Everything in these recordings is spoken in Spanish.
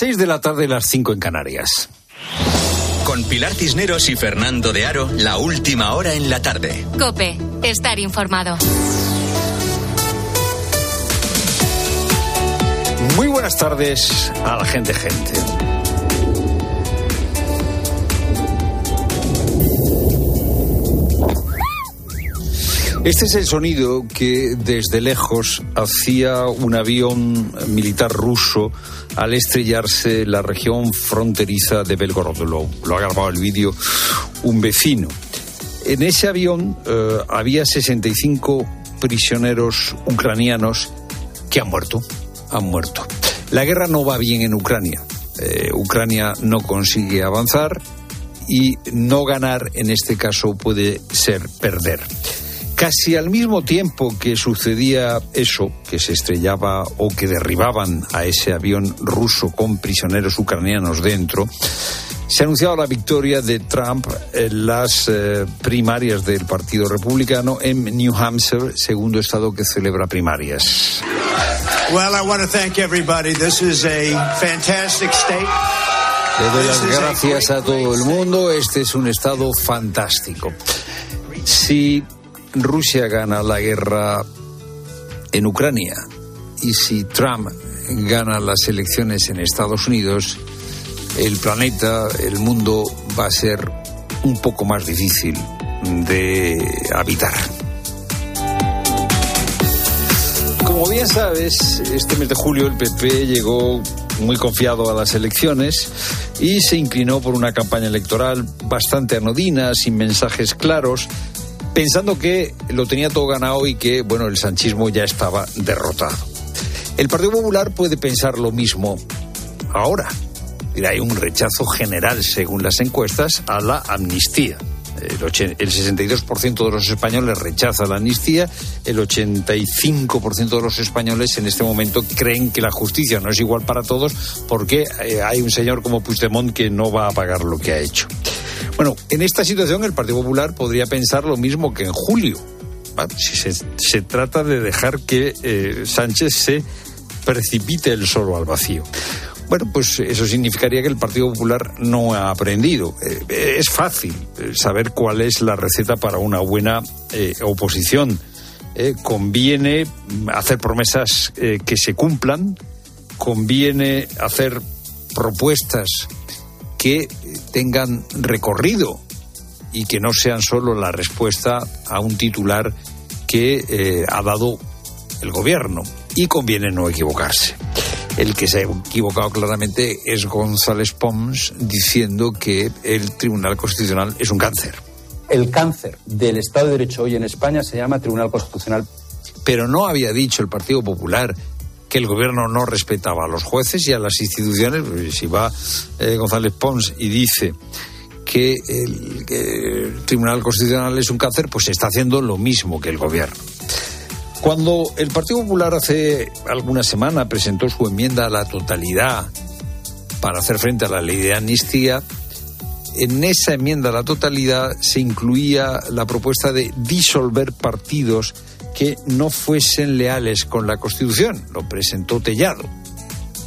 6 de la tarde, las 5 en Canarias. Con Pilar Cisneros y Fernando de Aro, la última hora en la tarde. Cope, estar informado. Muy buenas tardes a la gente, gente. Este es el sonido que desde lejos hacía un avión militar ruso al estrellarse la región fronteriza de Belgorod. Lo, lo ha grabado el vídeo un vecino. En ese avión eh, había 65 prisioneros ucranianos que han muerto. Han muerto. La guerra no va bien en Ucrania. Eh, Ucrania no consigue avanzar y no ganar en este caso puede ser perder. Casi al mismo tiempo que sucedía eso, que se estrellaba o que derribaban a ese avión ruso con prisioneros ucranianos dentro, se ha anunciado la victoria de Trump en las eh, primarias del Partido Republicano en New Hampshire, segundo estado que celebra primarias. Well, I want to thank everybody. This is a fantastic state. Le doy las gracias a todo el mundo. Este es un estado fantástico. Si Rusia gana la guerra en Ucrania y si Trump gana las elecciones en Estados Unidos, el planeta, el mundo va a ser un poco más difícil de habitar. Como bien sabes, este mes de julio el PP llegó muy confiado a las elecciones y se inclinó por una campaña electoral bastante anodina, sin mensajes claros, pensando que lo tenía todo ganado y que, bueno, el sanchismo ya estaba derrotado. El Partido Popular puede pensar lo mismo ahora. Hay un rechazo general, según las encuestas, a la amnistía. El, 62% de los españoles rechaza la amnistía, el 85% de los españoles en este momento creen que la justicia no es igual para todos porque eh, hay un señor como Puigdemont que no va a pagar lo que ha hecho. Bueno, en esta situación el Partido Popular podría pensar lo mismo que en julio. Si se, trata de dejar que eh, Sánchez se precipite el solo al vacío. Bueno, pues eso significaría que el Partido Popular no ha aprendido. Eh, es fácil eh, saber cuál es la receta para una buena eh, oposición. conviene hacer promesas que se cumplan, conviene hacer propuestas que tengan recorrido y que no sean solo la respuesta a un titular que ha dado el gobierno. Y conviene no equivocarse. El que se ha equivocado claramente es González Pons diciendo que el Tribunal Constitucional es un cáncer. El cáncer del Estado de Derecho hoy en España se llama Tribunal Constitucional. Pero no había dicho el Partido Popular que el gobierno no respetaba a los jueces y a las instituciones. Si va eh, González Pons y dice que el, que el Tribunal Constitucional es un cáncer, pues se está haciendo lo mismo que el gobierno. Cuando el Partido Popular hace alguna semana presentó su enmienda a la totalidad para hacer frente a la ley de amnistía, en esa enmienda a la totalidad se incluía la propuesta de disolver partidos que no fuesen leales con la Constitución. Lo presentó Tellado.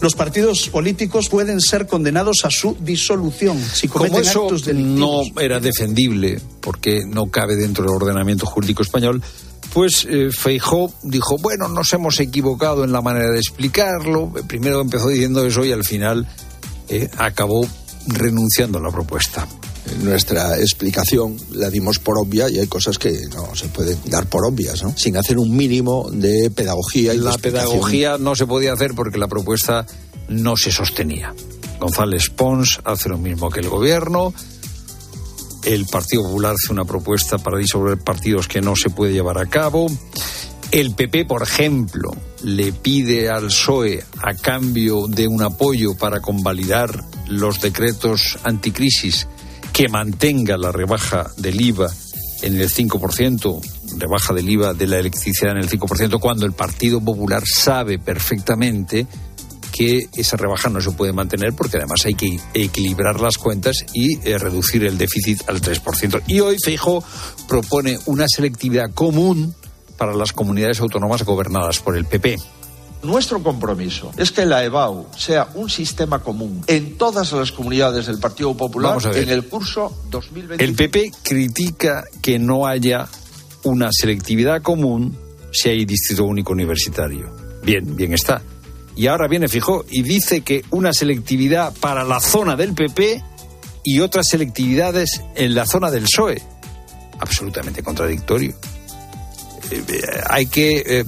Los partidos políticos pueden ser condenados a su disolución si cometen Como eso actos no era defendible, porque no cabe dentro del ordenamiento jurídico español, pues eh, Feijó dijo, bueno, nos hemos equivocado en la manera de explicarlo. Primero empezó diciendo eso y al final eh, acabó renunciando a la propuesta. Nuestra explicación la dimos por obvia y hay cosas que no se pueden dar por obvias, ¿no? Sin hacer un mínimo de pedagogía y La pedagogía no se podía hacer porque la propuesta no se sostenía. González Pons hace lo mismo que el gobierno, el Partido Popular hace una propuesta para disolver partidos que no se puede llevar a cabo. El PP, por ejemplo, le pide al PSOE, a cambio de un apoyo para convalidar los decretos anticrisis, que mantenga la rebaja del IVA en el 5%, rebaja del IVA de la electricidad en el 5%, cuando el Partido Popular sabe perfectamente que esa rebaja no se puede mantener porque además hay que equilibrar las cuentas y eh, reducir el déficit al 3%. Y hoy Feijo propone una selectividad común para las comunidades autónomas gobernadas por el PP. Nuestro compromiso es que la EBAU sea un sistema común en todas las comunidades del Partido Popular en el curso 2020. El PP critica que no haya una selectividad común si hay distrito único universitario. Bien, bien está. Y ahora viene Fijó y dice que una selectividad para la zona del PP y otras selectividades en la zona del PSOE. Absolutamente contradictorio. Eh, eh, hay que eh,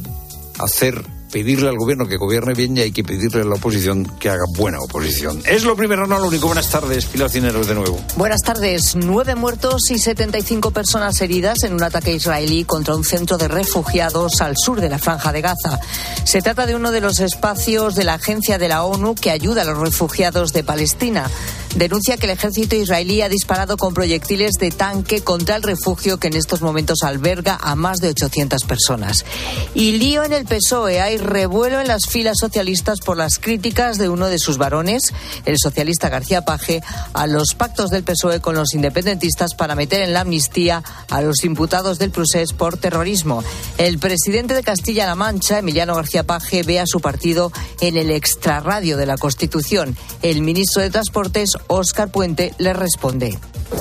hacer pedirle al gobierno que gobierne bien y hay que pedirle a la oposición que haga buena oposición. Es lo primero, no lo único. Buenas tardes, Pilar Cineros de nuevo. Buenas tardes. Nueve muertos y 75 personas heridas en un ataque israelí contra un centro de refugiados al sur de la Franja de Gaza. Se trata de uno de los espacios de la Agencia de la ONU que ayuda a los refugiados de Palestina denuncia que el ejército israelí ha disparado con proyectiles de tanque contra el refugio que en estos momentos alberga a más de 800 personas. Y lío en el PSOE. Hay revuelo en las filas socialistas por las críticas de uno de sus varones, el socialista García Paje, a los pactos del PSOE con los independentistas para meter en la amnistía a los imputados del procés por terrorismo. El presidente de Castilla-La Mancha, Emiliano García Paje, ve a su partido en el extrarradio de la Constitución. El ministro de Transportes, Óscar Puente le responde.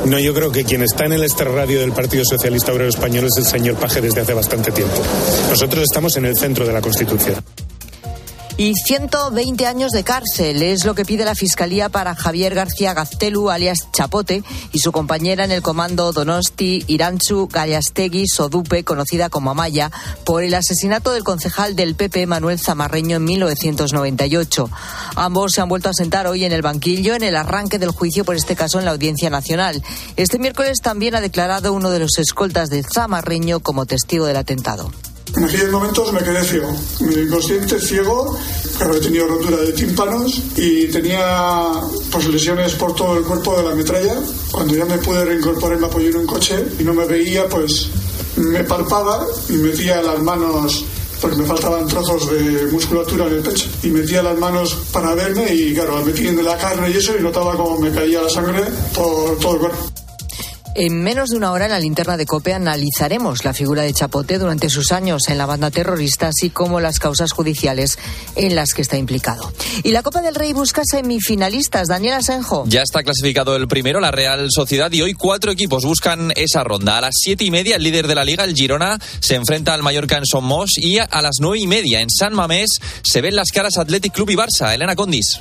No, yo creo que quien está en el extrarradio del Partido Socialista Obrero Español es el señor Paje desde hace bastante tiempo. Nosotros estamos en el centro de la Constitución. Y 120 años de cárcel es lo que pide la Fiscalía para Javier García Gaztelu, alias Chapote, y su compañera en el comando Donosti, Iranchu Gallastegui Sodupe, conocida como Amaya, por el asesinato del concejal del PP Manuel Zamarreño en 1998. Ambos se han vuelto a sentar hoy en el banquillo en el arranque del juicio por este caso en la Audiencia Nacional. Este miércoles también ha declarado uno de los escoltas de Zamarreño como testigo del atentado. En aquellos momentos me quedé ciego, inconsciente, ciego, claro, tenido rotura de tímpanos y tenía pues, lesiones por todo el cuerpo de la metralla. Cuando ya me pude reincorporar me apoyé en un coche y no me veía, pues me palpaba y metía las manos porque me faltaban trozos de musculatura en el pecho. Y metía las manos para verme y claro, metí en la carne y eso y notaba como me caía la sangre por todo el cuerpo. En menos de una hora en la linterna de COPE analizaremos la figura de Chapote durante sus años en la banda terrorista, así como las causas judiciales en las que está implicado. Y la Copa del Rey busca semifinalistas. Daniel Asenjo. Ya está clasificado el primero, la Real Sociedad, y hoy cuatro equipos buscan esa ronda. A las siete y media, el líder de la liga, el Girona, se enfrenta al Mallorca en Somos y a las nueve y media en San Mamés se ven las caras Athletic Club y Barça. Elena Condis.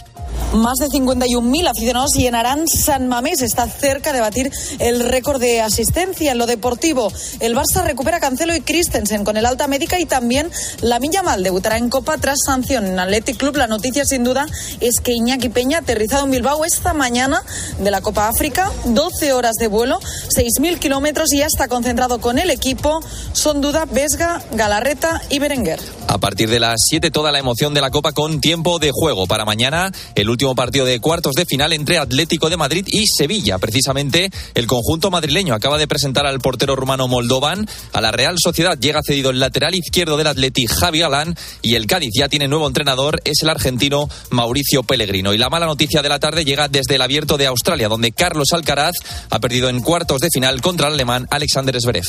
Más de 51.000 aficionados llenarán San Mamés. Está cerca de batir el récord de asistencia en lo deportivo. El Barça recupera Cancelo y Christensen con el alta médica y también la Mal debutará en Copa tras sanción en Athletic Club. La noticia sin duda es que Iñaki Peña aterrizado en Bilbao esta mañana de la Copa África. 12 horas de vuelo, 6.000 kilómetros y ya está concentrado con el equipo. Son duda Vesga, Galarreta y Berenguer. A partir de las 7 toda la emoción de la Copa con tiempo de juego para mañana. El último partido de cuartos de final entre Atlético de Madrid y Sevilla. Precisamente el conjunto madrileño acaba de presentar al portero rumano Moldovan. A la Real Sociedad llega cedido el lateral izquierdo del Atleti Javi Galán y el Cádiz ya tiene nuevo entrenador, es el argentino Mauricio Pellegrino. Y la mala noticia de la tarde llega desde el abierto de Australia, donde Carlos Alcaraz ha perdido en cuartos de final contra el alemán Alexander Zverev.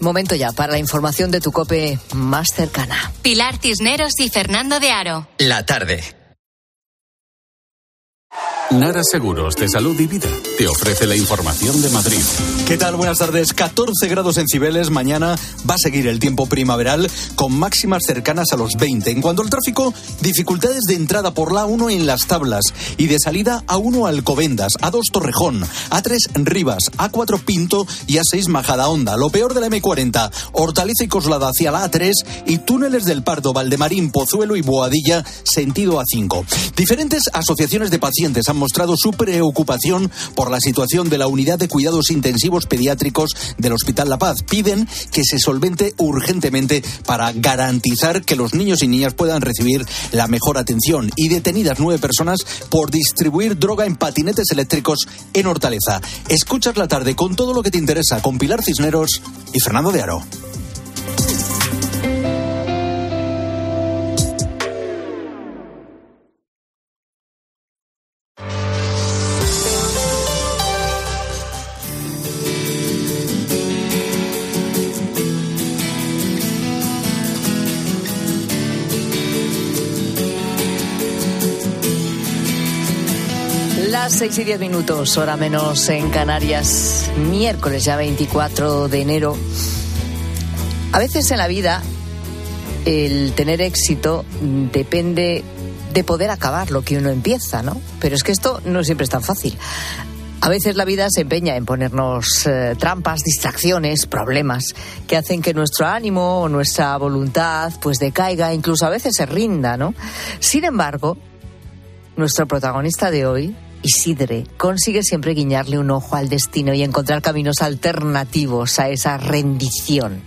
Momento ya para la información de tu cope más cercana. Pilar Cisneros y Fernando de Aro. La tarde. Nara Seguros de Salud y Vida te ofrece la información de Madrid. ¿Qué tal? Buenas tardes. 14 grados en Cibeles. Mañana va a seguir el tiempo primaveral con máximas cercanas a los 20. En cuanto al tráfico, dificultades de entrada por la 1 en las tablas y de salida a 1 Alcobendas, a 2 Torrejón, a 3 Rivas, a 4 Pinto y a 6 Majadahonda. Lo peor de la M40, Hortaliza y Coslada hacia la A3 y túneles del Pardo, Valdemarín, Pozuelo y Boadilla, sentido A5. Diferentes asociaciones de pacientes han mostrado su preocupación por la situación de la unidad de cuidados intensivos pediátricos del Hospital La Paz. Piden que se solvente urgentemente para garantizar que los niños y niñas puedan recibir la mejor atención. Y detenidas nueve personas por distribuir droga en patinetes eléctricos en Hortaleza. Escuchas la tarde con todo lo que te interesa con Pilar Cisneros y Fernando de Aro. 6 y 10 minutos, hora menos en Canarias, miércoles ya 24 de enero. A veces en la vida el tener éxito depende de poder acabar lo que uno empieza, ¿no? Pero es que esto no siempre es tan fácil. A veces la vida se empeña en ponernos eh, trampas, distracciones, problemas que hacen que nuestro ánimo o nuestra voluntad pues decaiga, incluso a veces se rinda, ¿no? Sin embargo, nuestro protagonista de hoy, Isidre, consigue siempre guiñarle un ojo al destino y encontrar caminos alternativos a esa rendición.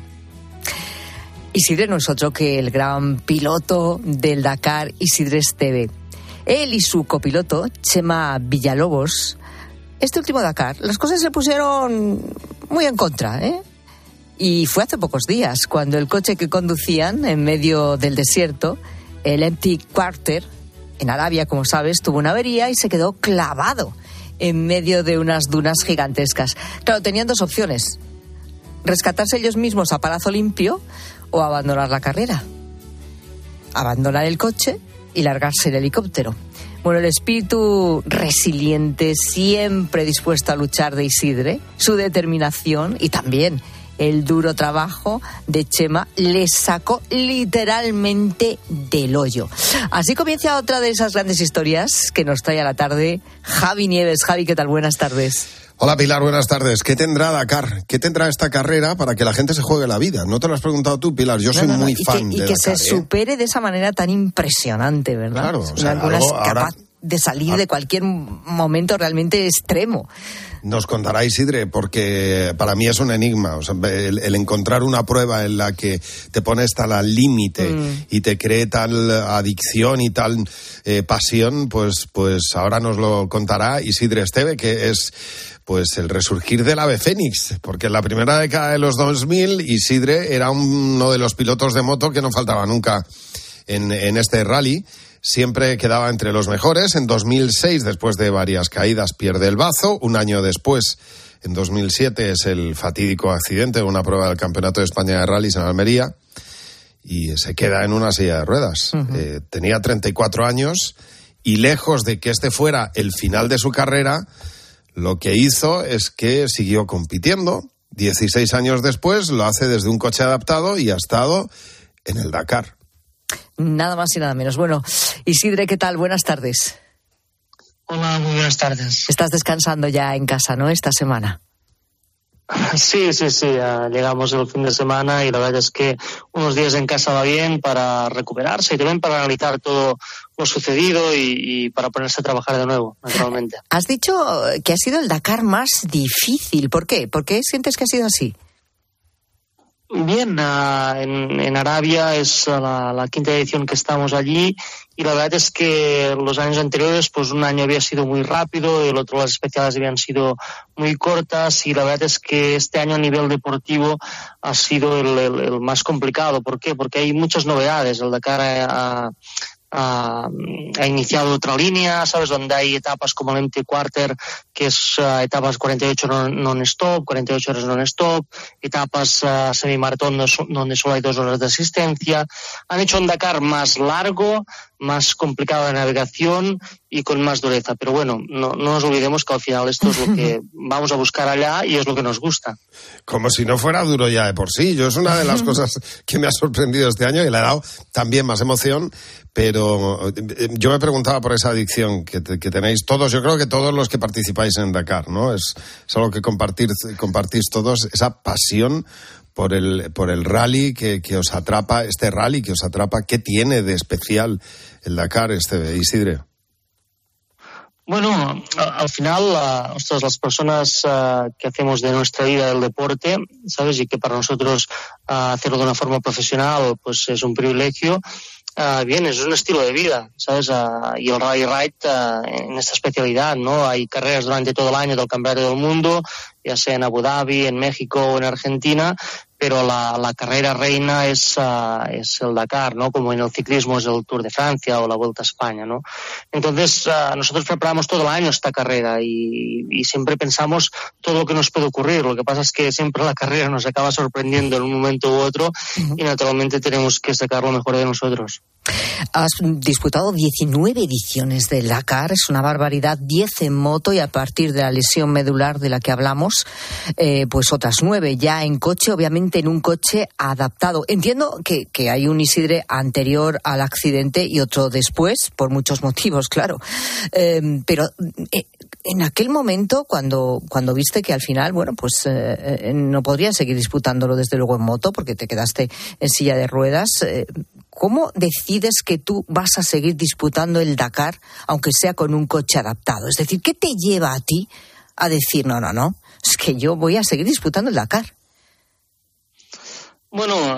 Isidre no es otro que el gran piloto del Dakar, Isidre Esteve. Él y su copiloto, Chema Villalobos, este último Dakar, las cosas se pusieron muy en contra, ¿eh? Y fue hace pocos días cuando el coche que conducían en medio del desierto, el Empty Quarter, en Arabia, como sabes, tuvo una avería y se quedó clavado en medio de unas dunas gigantescas. Claro, tenían dos opciones. Rescatarse ellos mismos a palazo limpio o abandonar la carrera. Abandonar el coche y largarse el helicóptero. Bueno, el espíritu resiliente, siempre dispuesto a luchar de Isidre, su determinación y también el duro trabajo de Chema le sacó literalmente del hoyo. Así comienza otra de esas grandes historias que nos trae a la tarde Javi Nieves. Javi, ¿qué tal? Buenas tardes. Hola Pilar, buenas tardes. ¿Qué tendrá Dakar? ¿Qué tendrá esta carrera para que la gente se juegue la vida? No te lo has preguntado tú, Pilar. Yo soy muy fan y de que Dakar, se ¿eh? supere de esa manera tan impresionante, ¿verdad? Claro, o sea, Alguna es algo ahora- capaz de salir de cualquier momento realmente extremo. Nos contará Isidre, porque para mí es un enigma. O sea, el, el encontrar una prueba en la que te pones tal al límite Mm. y te cree tal adicción y tal eh, pasión, pues, pues ahora nos lo contará Isidre Esteve, que es pues el resurgir del ave fénix, porque en la primera década de los 2000 Isidre era uno de los pilotos de moto que no faltaba nunca en, en este rally. Siempre quedaba entre los mejores. En 2006, después de varias caídas, pierde el bazo. Un año después, en 2007, es el fatídico accidente de una prueba del Campeonato de España de Rallys en Almería y se queda en una silla de ruedas. Eh, tenía 34 años y lejos de que este fuera el final de su carrera, lo que hizo es que siguió compitiendo. 16 años después lo hace desde un coche adaptado y ha estado en el Dakar. Nada más y nada menos. Bueno, Isidre, ¿qué tal? Buenas tardes. Hola, muy buenas tardes. Estás descansando ya en casa, ¿no? Esta semana. Sí, sí, sí, llegamos el fin de semana y la verdad es que unos días en casa va bien para recuperarse y también para analizar todo lo sucedido y, y para ponerse a trabajar de nuevo, naturalmente. Has dicho que ha sido el Dakar más difícil. ¿Por qué? ¿Por qué sientes que ha sido así? Bien, ah, en, en Arabia es la, la quinta edición que estamos allí y la verdad es que los años anteriores, pues un año había sido muy rápido, el otro las especiales habían sido muy cortas y la verdad es que este año a nivel deportivo ha sido el, el- el más complicado. ¿Por qué? Porque hay muchas novedades. El Dakar ha, ha, ha iniciado otra línea, ¿sabes? Donde hay etapas como el Empty Quarter, que es ah, etapas 48 non- non-stop, 48 horas non-stop, etapas ah, semimaratón donde solo hay dos horas de asistencia. Han hecho un Dakar más largo, más complicado de navegación y con más dureza. Pero bueno, no, no nos olvidemos que al final esto es lo que vamos a buscar allá y es lo que nos gusta. Como si no fuera duro ya de por sí. Yo es una de las cosas que me ha sorprendido este año y le ha dado también más emoción. Pero eh, yo me preguntaba por esa adicción que, te- que tenéis todos. Yo creo que todos los que participáis en Dakar, ¿no? Es, es algo que compartir, compartís todos, esa pasión por el, por el rally que, que os atrapa, este rally que os atrapa. ¿Qué tiene de especial el Dakar, este Isidre? Bueno, al final, ostras, las personas ah, que hacemos de nuestra vida el deporte, ¿sabes? Y que para nosotros hacerlo de una forma profesional, pues es un privilegio. ah, bien, es un estilo de vida, ¿sabes? Y el Rally Ride en esta especialidad, ¿no? Hay carreras durante todo el año del Campeonato del Mundo, ya sea en Abu Dhabi, en México o en Argentina, pero la, la carrera reina es, ah, es el Dakar, ¿no? Como en el ciclismo es el Tour de Francia o la Vuelta a España, ¿no? Entonces, ah, nosotros preparamos todo el año esta carrera y, y siempre pensamos todo lo que nos puede ocurrir. Lo que pasa es que siempre la carrera nos acaba sorprendiendo en un momento u otro y naturalmente tenemos que sacar lo mejor de nosotros. Has disputado 19 ediciones del Dakar, es una barbaridad, 10 en moto y a partir de la lesión medular de la que hablamos, eh, pues otras 9 ya en coche, obviamente en un coche adaptado. Entiendo que, que hay un Isidre anterior al accidente y otro después, por muchos motivos, claro. Eh, pero eh, en aquel momento, cuando, cuando viste que al final, bueno, pues eh, no podrías seguir disputándolo desde luego en moto porque te quedaste en silla de ruedas, ¿cómo decides que tú vas a seguir disputando el Dakar, aunque sea con un coche adaptado? Es decir, ¿qué te lleva a ti a decir, no, no, no, es que yo voy a seguir disputando el Dakar? Bueno,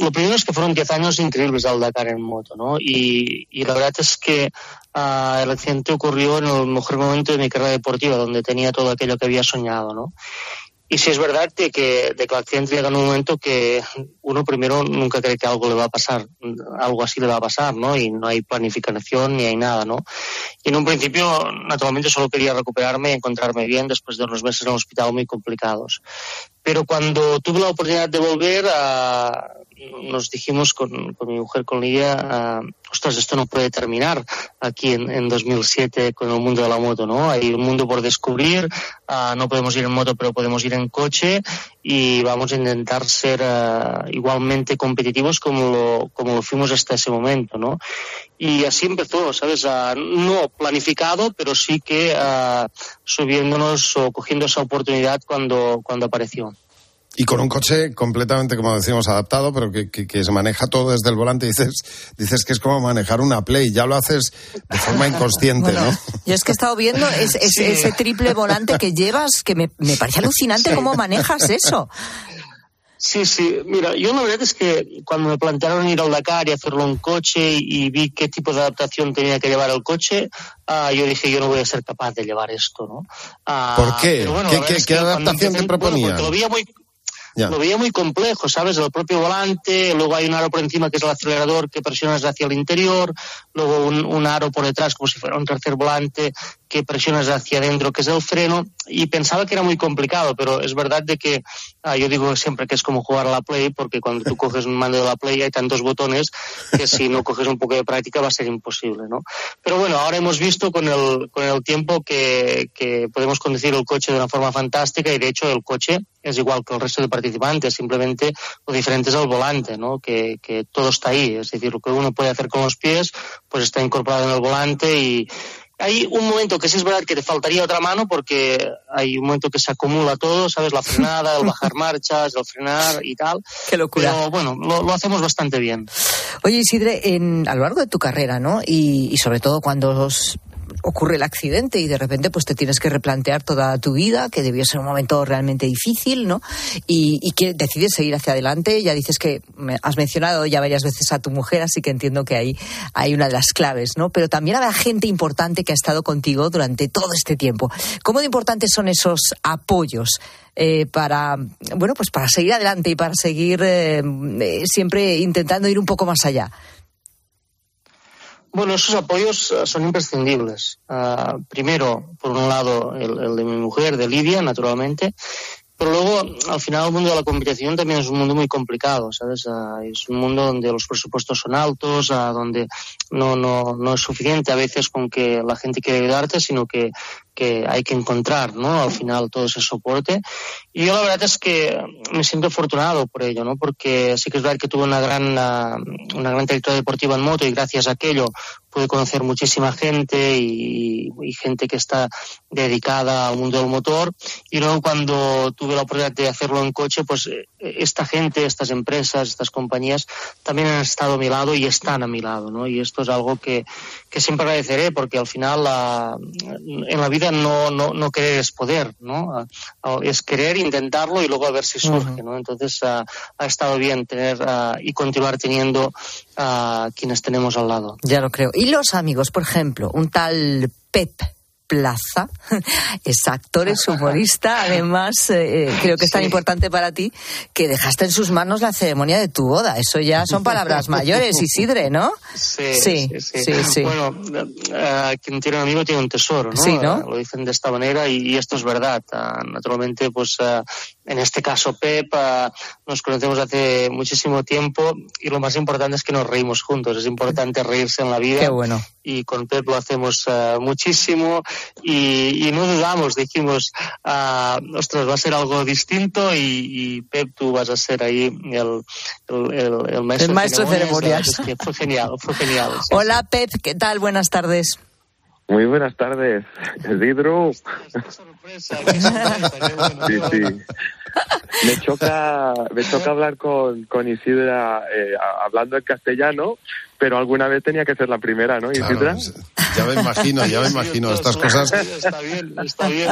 lo primero es que fueron 10 años increíbles al Dakar en moto, ¿no? Y, la verdad es que uh, el accidente ocurrió en el mejor momento de mi carrera deportiva, donde tenía todo aquello que había soñado, ¿no? Y sí es verdad de que, de que el accidente llega en un momento que uno primero nunca cree que algo le va a pasar, algo así le va a pasar, ¿no? Y no hay planificación ni hay nada, ¿no? Y en un principio, naturalmente, solo quería recuperarme y encontrarme bien después de unos meses en el hospital muy complicados. Pero cuando tuve la oportunidad de volver, a, nos dijimos con, con mi mujer, con Lidia, uh, ostras, esto no puede terminar aquí en, en, 2007 con el mundo de la moto, ¿no? Hay un mundo por descubrir, uh, no podemos ir en moto, pero podemos ir en coche y vamos a intentar ser uh, igualmente competitivos como lo, como lo fuimos hasta ese momento, ¿no? Y así empezó, ¿sabes? no planificado, pero sí que subiéndonos o cogiendo esa oportunidad cuando, cuando apareció. Y con un coche completamente, como decimos, adaptado, pero que, que, que, se maneja todo desde el volante. Dices, dices que es como manejar una Play. Ya lo haces de forma inconsciente, bueno, ¿no? Yo es que he estado viendo es, es, sí. ese triple volante que llevas, que me, me parece alucinante sí. cómo manejas eso. Sí, sí. Mira, yo la verdad es que cuando me plantearon ir al Dakar y hacerlo en coche y vi qué tipo de adaptación tenía que llevar el coche, uh, yo dije, yo no voy a ser capaz de llevar esto, ¿no? Uh, ¿Por qué? Bueno, ¿Qué, qué, ¿qué adaptación te proponía? Bueno, lo veía muy lo veía muy complejo, ¿sabes? El propio volante, luego hay un aro por encima que es el acelerador que presionas hacia el interior, luego un aro por detrás como si fuera un tercer volante que presionas hacia adentro, que es el freno, y pensaba que era muy complicado, pero es verdad de que ah, yo digo siempre que es como jugar a la Play, porque cuando tú coges un mando de la Play hay tantos botones que si no coges un poco de práctica va a ser imposible, ¿no? Pero bueno, ahora hemos visto con el, con el tiempo que, que podemos conducir el coche de una forma fantástica y de hecho el coche es igual que el resto de participantes, simplemente lo diferente es el volante, ¿no? Que, que todo está ahí, es decir, lo que uno puede hacer con los pies, pues está incorporado en el volante y, hay un momento que sí es verdad que te faltaría otra mano porque hay un momento que se acumula todo, ¿sabes? La frenada, el bajar marchas, el frenar y tal. Qué locura. Pero bueno, lo, lo hacemos bastante bien. Oye, Isidre, en, a lo largo de tu carrera, ¿no? Y, y sobre todo cuando os ocurre el accidente y de repente pues te tienes que replantear toda tu vida, que debió ser un momento realmente difícil, ¿no? Y, y que decides seguir hacia adelante. Ya dices que has mencionado ya varias veces a tu mujer, así que entiendo que hay una de las claves, ¿no? Pero también habrá gente importante que ha estado contigo durante todo este tiempo. ¿Cómo de importantes son esos apoyos? Eh, para bueno pues para seguir adelante y para seguir eh, siempre intentando ir un poco más allá. Bueno, esos apoyos uh, son imprescindibles. Uh, primero, por un lado, el, el, de mi mujer, de Lidia, naturalmente, pero luego, al final, el mundo de la competición también es un mundo muy complicado, ¿sabes? Uh, es un mundo donde los presupuestos son altos, donde no, no, no es suficiente a veces con que la gente quiere ayudarte, sino que que hay que encontrar, ¿no? Al final todo ese soporte. Y yo la verdad es que me siento afortunado por ello, ¿no? Porque sí que es verdad que tuve una gran, una, gran trayectoria deportiva en moto y gracias a aquello pude conocer muchísima gente y, y, gente que está dedicada al mundo del motor. Y luego cuando tuve la oportunidad de hacerlo en coche, pues esta gente, estas empresas, estas compañías también han estado a mi lado y están a mi lado, ¿no? Y esto es algo que, que siempre agradeceré porque al final la, en la vida no, no, no querer es poder, ¿no? Es querer, intentarlo y luego a ver si surge, ¿no? Entonces uh, ha estado bien tener uh, y continuar teniendo a uh, quienes tenemos al lado. Ya lo creo. Y los amigos, por ejemplo, un tal Pep Plaza, es actor, es humorista, además eh, creo que es tan sí. importante para ti que dejaste en sus manos la ceremonia de tu boda. Eso ya son palabras mayores, Isidre, ¿no? Sí, sí, sí. sí, sí. Bueno, uh, quien tiene un amigo tiene un tesoro, ¿no? Sí, ¿no? Uh, lo dicen de esta manera y, y esto es verdad. Uh, naturalmente, pues en este caso Pep, uh, nos conocemos hace muchísimo tiempo y lo más importante es que nos reímos juntos. Es importante reírse en la vida. Qué bueno. Y con Pep lo hacemos uh, muchísimo y, y, no dudamos, dijimos, uh, ostras, va a ser algo distinto y, y, Pep, tú vas a ser ahí el, el, el, el maestro, el maestro de ceremonias. Fue genial, fue genial. Sí. Hola Pep, ¿qué tal? Buenas tardes. Muy buenas tardes, Isidro. sorpresa, qué sorpresa, Sí, sí. Me choca, me choca hablar con, con Isidra eh, hablando en castellano, pero alguna vez tenía que ser la primera, ¿no, Isidra? Claro, ya me imagino, ya me imagino estas cosas. Está bien, está bien.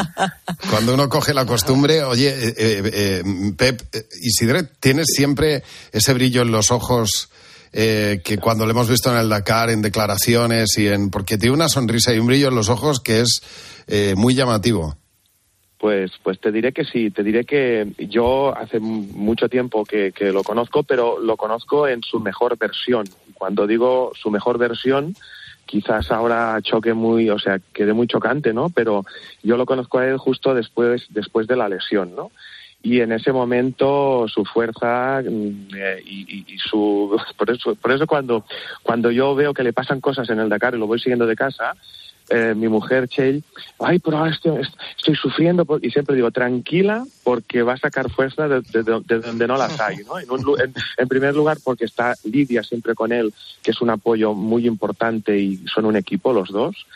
Cuando uno coge la costumbre, oye, eh, eh, Pep, Isidra, ¿tienes siempre ese brillo en los ojos? Eh, que cuando lo hemos visto en el Dakar, en declaraciones y en. porque tiene una sonrisa y un brillo en los ojos que es eh, muy llamativo. Pues, pues te diré que sí, te diré que yo hace mucho tiempo que, que lo conozco, pero lo conozco en su mejor versión. Cuando digo su mejor versión, quizás ahora choque muy, o sea, quede muy chocante, ¿no? Pero yo lo conozco a él justo después, después de la lesión, ¿no? Y en ese momento su fuerza eh, y, y, su por eso por eso cuando cuando yo veo que le pasan cosas en el Dakar y lo voy siguiendo de casa eh, mi mujer Chell, ay, pero estoy, estoy sufriendo y siempre digo, tranquila porque va a sacar fuerza de, de, de donde no las hay, ¿no? En, un, en, en, primer lugar porque está Lidia siempre con él, que es un apoyo muy importante y son un equipo los dos,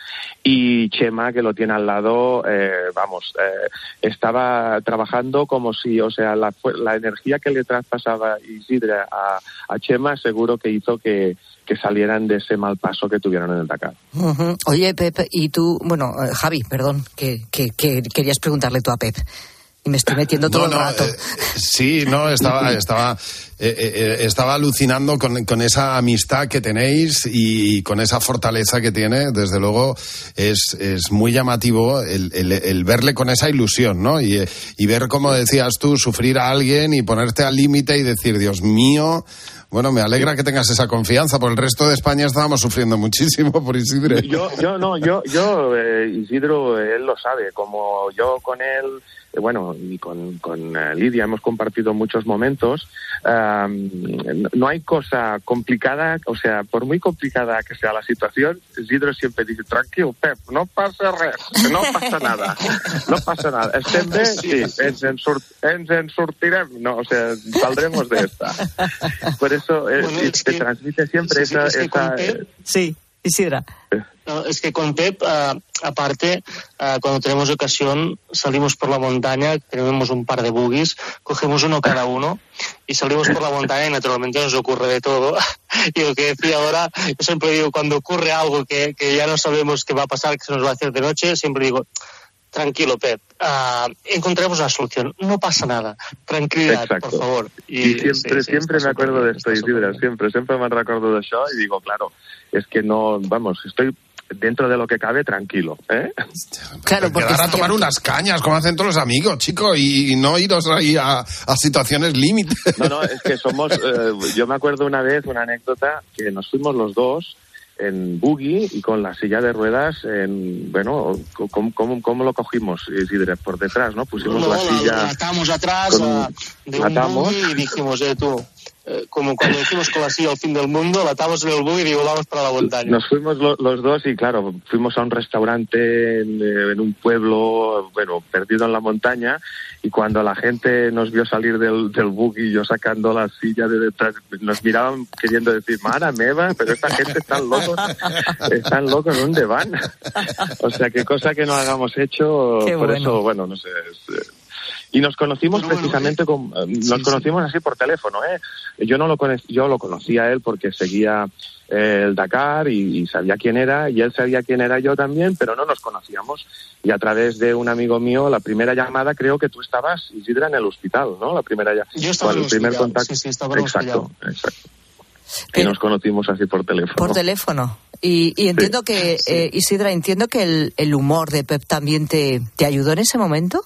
y Chema que lo tiene al lado, eh, vamos, eh, estaba trabajando como si, o sea, la, la energía que le traspasaba Isidra a, a Chema seguro que hizo que que salieran de ese mal paso que tuvieron en el Dakar. Uh -huh. Oye, Pep, y tú, bueno, Javi, perdón, que, que, que querías preguntarle tú a Pep y me estoy metiendo todo no, el rato. Eh, sí, no, estaba, estaba, eh, eh, estaba alucinando con, con, esa amistad que tenéis y con esa fortaleza que tiene. Desde luego es, es muy llamativo el, el, el, verle con esa ilusión, ¿no? Y, y ver, como decías tú, sufrir a alguien y ponerte al límite y decir, Dios mío, bueno, me alegra que tengas esa confianza. Por el resto de España estábamos sufriendo muchísimo por Isidro. Yo, yo no, yo, yo eh, Isidro, él lo sabe. Como yo con él, eh, bueno, y con, con uh, Lidia hemos compartido muchos momentos. Um, no hay cosa complicada, o sea, por muy complicada que sea la situación, Isidro siempre dice, tranquilo, Pep, no pasa res, no pasa nada, no pasa nada. Estem bé? Sí, ens en, surt, ens en sortirem, no, o sea, saldremos de esta. Por eso eh, Bueno, es te que- transmite siempre esa... es que con esa Pep- Sí, Isidra. No, es que con Pep, ah, aparte, ah, cuando tenemos ocasión, salimos por la montaña, tenemos un par de buggies, cogemos uno cada uno y salimos por la montaña y naturalmente nos ocurre de todo. Y lo que decía ahora, yo siempre digo, cuando ocurre algo que, que ya no sabemos qué va a pasar, que se nos va a hacer de noche, siempre digo, tranquilo Pep, ah, encontremos una solución, no pasa nada, tranquilidad, Exacto. por favor. Y siempre, sí, sí, siempre me acuerdo de esto, está Isidra, siempre, siempre me recuerdo de eso y digo, claro, es que no, vamos, estoy dentro de lo que cabe tranquilo, ¿eh? Claro, porque Quedar a tomar cierto. unas cañas, como hacen todos los amigos, chico, y, y no iros ahí a, a situaciones límite. No, no, es que somos, eh, yo me acuerdo una vez, una anécdota, que nos fuimos los dos en buggy y con la silla de ruedas, en, bueno, ¿cómo, cómo, cómo lo cogimos, Isidre? Por detrás, ¿no? Pusimos No, la la- silla... la atamos atrás con- ah, de un atamos. buggy y dijimos, eh, tú, eh, como cuando decimos con la silla al fin del mundo, la atamos en el buggy y digo, vamos para la montaña. Nos fuimos lo- los dos y claro, fuimos a un restaurante en, eh, en un pueblo, bueno, perdido en la montaña y cuando la gente nos vio salir del, del buggy, yo sacando la silla de detrás, nos miraban queriendo decir, Mara Meva, pero esta gente están locos, están locos, ¿dónde van? O sea, qué cosa que no hagamos hecho, Qué por bueno. eso, bueno, no sé. es, eh, y nos conocimos precisamente con, eh, nos conocimos así por teléfono, ¿eh? Yo no lo cono- yo lo conocía a él porque seguía eh, el Dakar y, y sabía quién era y él sabía quién era yo también, pero no nos conocíamos. Y a través de un amigo mío, la primera llamada creo que tú estabas, Isidra, en el hospital, ¿no? La primera llamada. Yo estaba en el primer hospital, contacto. sí, sí, estaba en el exacto, exacto. Y Pero- nos conocimos así por teléfono. Por teléfono. Y, y entiendo que, eh, Isidra, entiendo que el, el humor de Pep también te, te ayudó en ese momento.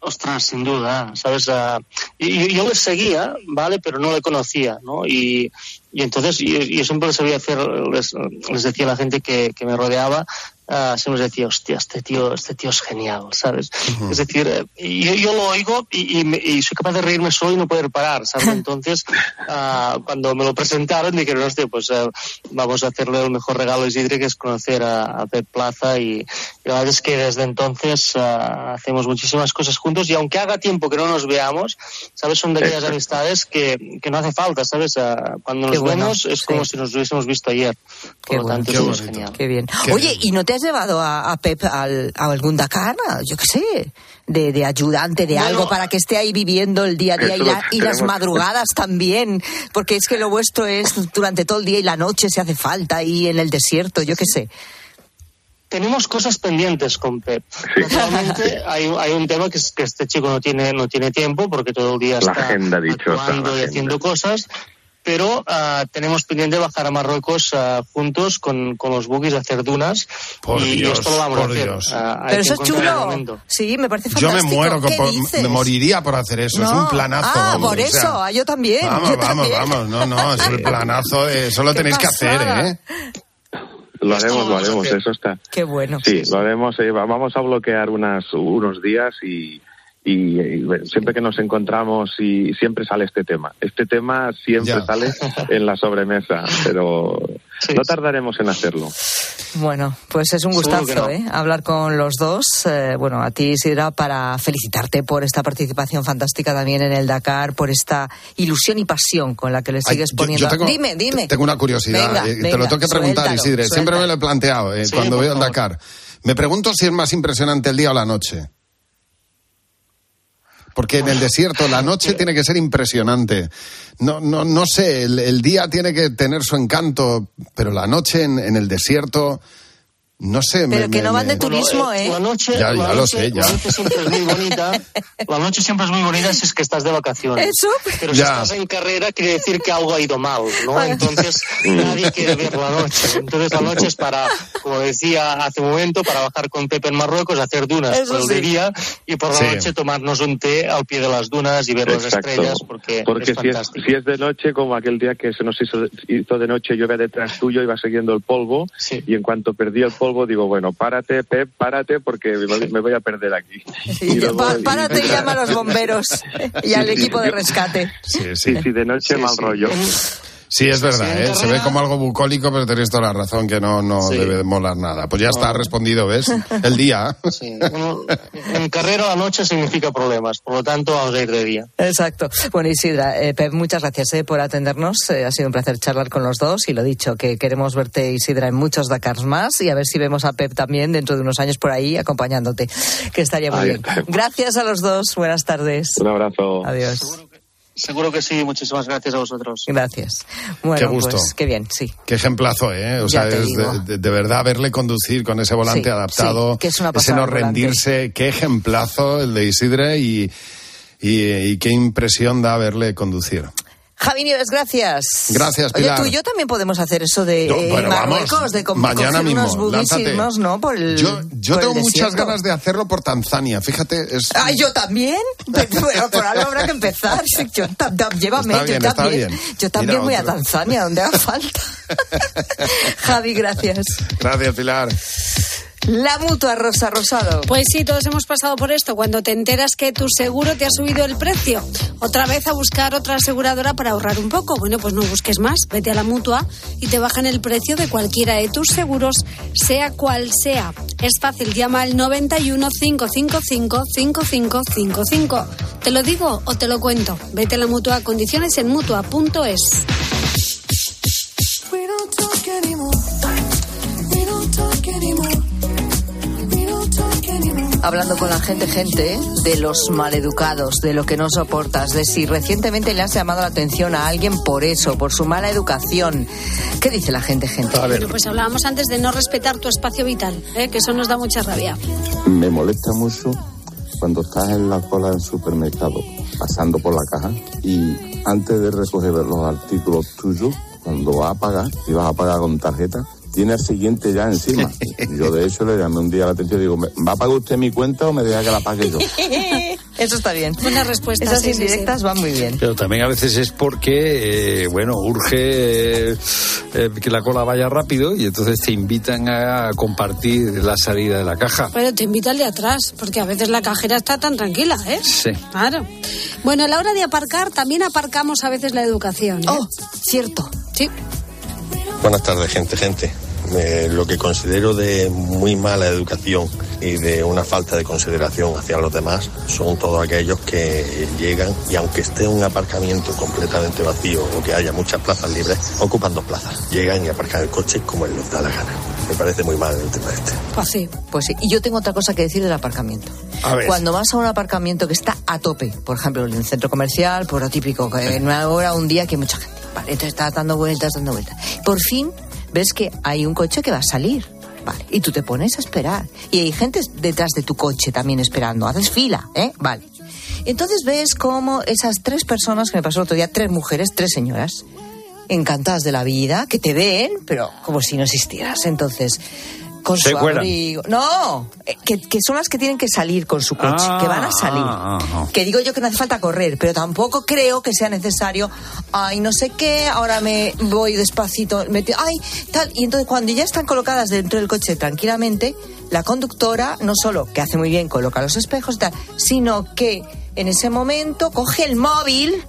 Ostras, sin duda, ¿sabes? Uh, y, yo les seguía, ¿vale? Pero no le conocía, ¿no? Y, y entonces yo, yo siempre les sabía hacer, les, les decía a la gente que, que me rodeaba, uh, siempre les decía, hostia, este tío, este tío es genial, ¿sabes? Uh -huh. Es decir, eh, yo, yo, lo oigo y, y, me, y, soy capaz de reírme solo y no poder parar, ¿sabes? Entonces, uh, cuando me lo presentaron, dijeron, hostia, pues uh, vamos a hacerle el mejor regalo a Isidre, que es conocer a, a Pep Plaza y, y, la verdad es que desde entonces hacemos muchísimas cosas juntos y aunque haga tiempo que no nos veamos, ¿sabes? Son de aquellas amistades que, que no hace falta, ¿sabes? cuando nos bueno, vemos es sí. como si nos hubiésemos visto ayer. Por lo bueno, tanto, qué es genial. Qué bien. Qué Oye, bien. ¿y no te has llevado a, a Pep al, a algún Dakar? Yo qué sé, de, de ayudante, de Bueno, algo, para que esté ahí viviendo el día a día y, la- y las madrugadas también, porque es que lo vuestro es durante todo el día y la noche se hace falta y en el desierto, yo qué sé. tenemos cosas pendientes con Pep. Hay, hay un tema que es que este chico no tiene no tiene tiempo porque todo el día La está agenda actuando y haciendo cosas. Pero ah, tenemos pendiente bajar a Marruecos ah, juntos con, con los buggies a hacer dunas Por y, y Dios, esto lo vamos por a hacer. Dios. Hay Pero eso es chulo. Sí, me parece Yo fantástico. me muero, ¿Qué por- dices? me moriría por hacer eso. es No. un planazo. Ah, vamos, por o sea, eso, yo también. Vamos, yo vamos, también. vamos. No, no, es el planazo. eh, Eso lo tenéis que hacer. ¿eh? Lo haremos, lo haremos, eso está. Qué bueno. Sí, lo haremos. eh, va- vamos a bloquear unas, unos días y, y, y siempre que nos encontramos y siempre sale este tema. Este tema siempre Ya. sale en la sobremesa, pero no tardaremos en hacerlo. Bueno, pues es un gustazo, que ¿eh? Hablar con los dos. Eh, bueno, a ti, Isidra, para felicitarte por esta participación fantástica también en el Dakar, por esta ilusión y pasión con la que le Ay, sigues yo- poniendo. yo tengo- dime, dime. Tengo una curiosidad. Venga, eh, te venga, lo tengo que preguntar, suéltalo, Isidre. Siempre suéltalo. me lo he planteado eh, Sí, cuando veo el. Dakar. Me pregunto si es más impresionante el día o la noche. Porque en el desierto la noche tiene que ser impresionante. No, no, no sé, el, día tiene que tener su encanto, pero la noche en el desierto, no sé. me- Pero que me- no van de me- turismo, Bueno, ¿eh? La noche, Ya, la ya lo noche- sé, ya. La noche siempre es muy bonita. La noche siempre es muy bonita si es que estás de vacaciones. Eso. Pero si Ya. estás en carrera quiere decir que algo ha ido mal, ¿no? Entonces nadie quiere ver la noche. Entonces la noche es para, como decía hace un momento, para bajar con Pepe en Marruecos, hacer dunas Eso por el sí. día y por la Sí. noche tomarnos un té al pie de las dunas y ver las Exacto. estrellas porque, Porque es si, es, si es de noche, como aquel día que se nos hizo, hizo de noche, yo iba detrás tuyo, iba siguiendo el polvo, Sí. y en cuanto perdí el polvo, digo, bueno, párate, Pep, párate, porque me, voy a perder aquí. Y ya- luego- pa- párate y llama a los bomberos y al Sí, sí, equipo de yo- rescate. Sí, sí. Sí, sí, de noche Sí, mal sí. rollo. Sí, es verdad, ¿eh? se ve como algo bucólico, pero tenéis toda la razón que no, no Sí. debe de molar nada. Pues ya está respondido, ¿ves? El día. Sí. Bueno, en carrera la noche significa problemas, por lo tanto vamos a ir de día. Exacto. Bueno, Isidra, eh, Pep, muchas gracias eh, por atendernos. Eh, ha sido un placer charlar con los dos y lo dicho, que queremos verte, Isidra, en muchos Dakars más y a ver si vemos a Pep también dentro de unos años por ahí acompañándote, que estaría muy Ahí bien. Gracias a los dos. Buenas tardes. Un abrazo. Adiós. Seguro que sí, muchísimas gracias a vosotros. Gracias. Bueno, Qué gusto. pues qué bien, sí. Qué ejemplazo, ¿eh? O Ya sea, te es digo. de, de- de verdad verle conducir con ese volante Sí, adaptado, sí, que es una ese no volante. rendirse. Qué ejemplazo el de Isidre y, y, y qué impresión da verle conducir. Javi Nieves, gracias. Gracias, Oye, Pilar. tú y yo también podemos hacer eso de bueno, Marruecos, vamos, de com- mañana mismo, unos irnos, ¿no? Por el, Yo, yo por el tengo muchas ganas de hacerlo por Tanzania, fíjate. Es, Ah, yo también. Pero por algo habrá que empezar. Yo, tam- tam- llévame, Está yo está también. bien. Yo también Mira voy a. Tanzania, donde haga falta. Javi, gracias. Gracias, Pilar. La mutua Rosa Rosado. Pues sí, todos hemos pasado por esto. Cuando te enteras que tu seguro te ha subido el precio, otra vez a buscar otra aseguradora para ahorrar un poco. Bueno, pues no busques más. Vete a la mutua y te bajan el precio de cualquiera de tus seguros, sea cual sea. Es fácil, llama al 91 555 5555. ¿Te lo digo o te lo cuento? Vete a la mutua. Condiciones en mutua.es. Hablando con la gente, gente, de los maleducados, de lo que no soportas, de si recientemente le has llamado la atención a alguien por eso, por su mala educación. ¿Qué dice la gente, gente? Bueno, pues hablábamos antes de no respetar tu espacio vital, ¿eh? que eso nos da mucha rabia. Me molesta mucho cuando estás en la cola del supermercado, pasando por la caja, y antes de recoger los artículos tuyos, cuando vas a pagar, y vas a pagar con tarjeta, tiene el siguiente ya encima. Yo de hecho le llamé un día la atención y digo, ¿va a pagar usted mi cuenta o me deja que la pague yo? Eso está bien. Buena respuesta. Esas sí, sí, sí. indirectas van muy bien. Pero también a veces es porque, eh, bueno, urge eh, eh, que la cola vaya rápido y entonces te invitan a compartir la salida de la caja. Pero te invita al de atrás, porque a veces la cajera está tan tranquila, ¿eh? Sí. Claro. Bueno, a la hora de aparcar, también aparcamos a veces la educación. ¿eh? Oh, cierto. Sí. Buenas tardes, gente, gente. Eh, lo que considero de muy mala educación y de una falta de consideración hacia los demás son todos aquellos que llegan y aunque esté un aparcamiento completamente vacío o que haya muchas plazas libres, ocupan dos plazas. Llegan y aparcan el coche como les da la gana. Me parece muy mal el tema este. Pues sí. Pues sí. Y yo tengo otra cosa que decir del aparcamiento. A ver. Cuando vas a un aparcamiento que está a tope, por ejemplo, en un centro comercial, por lo típico, que en una hora, un día que hay mucha gente. Vale, entonces estás dando vueltas, dando vueltas. Por fin ves que hay un coche que va a salir. Vale, y tú te pones a esperar. Y hay gente detrás de tu coche también esperando. Haces fila, ¿eh? Vale. Entonces ves cómo esas tres personas que me pasó el otro día, tres mujeres, tres señoras, encantadas de la vida, que te ven, pero como si no existieras. Entonces, con Se su cuelan. abrigo. No, eh, que, que son las que tienen que salir con su coche, Ah, que van a salir. ah, ah. Que digo yo que no hace falta correr, pero tampoco creo que sea necesario. Ay, no sé qué, ahora me voy despacito. me ay, tal. Y entonces, cuando ya están colocadas dentro del coche tranquilamente, la conductora no solo que hace muy bien coloca los espejos y tal, sino que en ese momento coge el móvil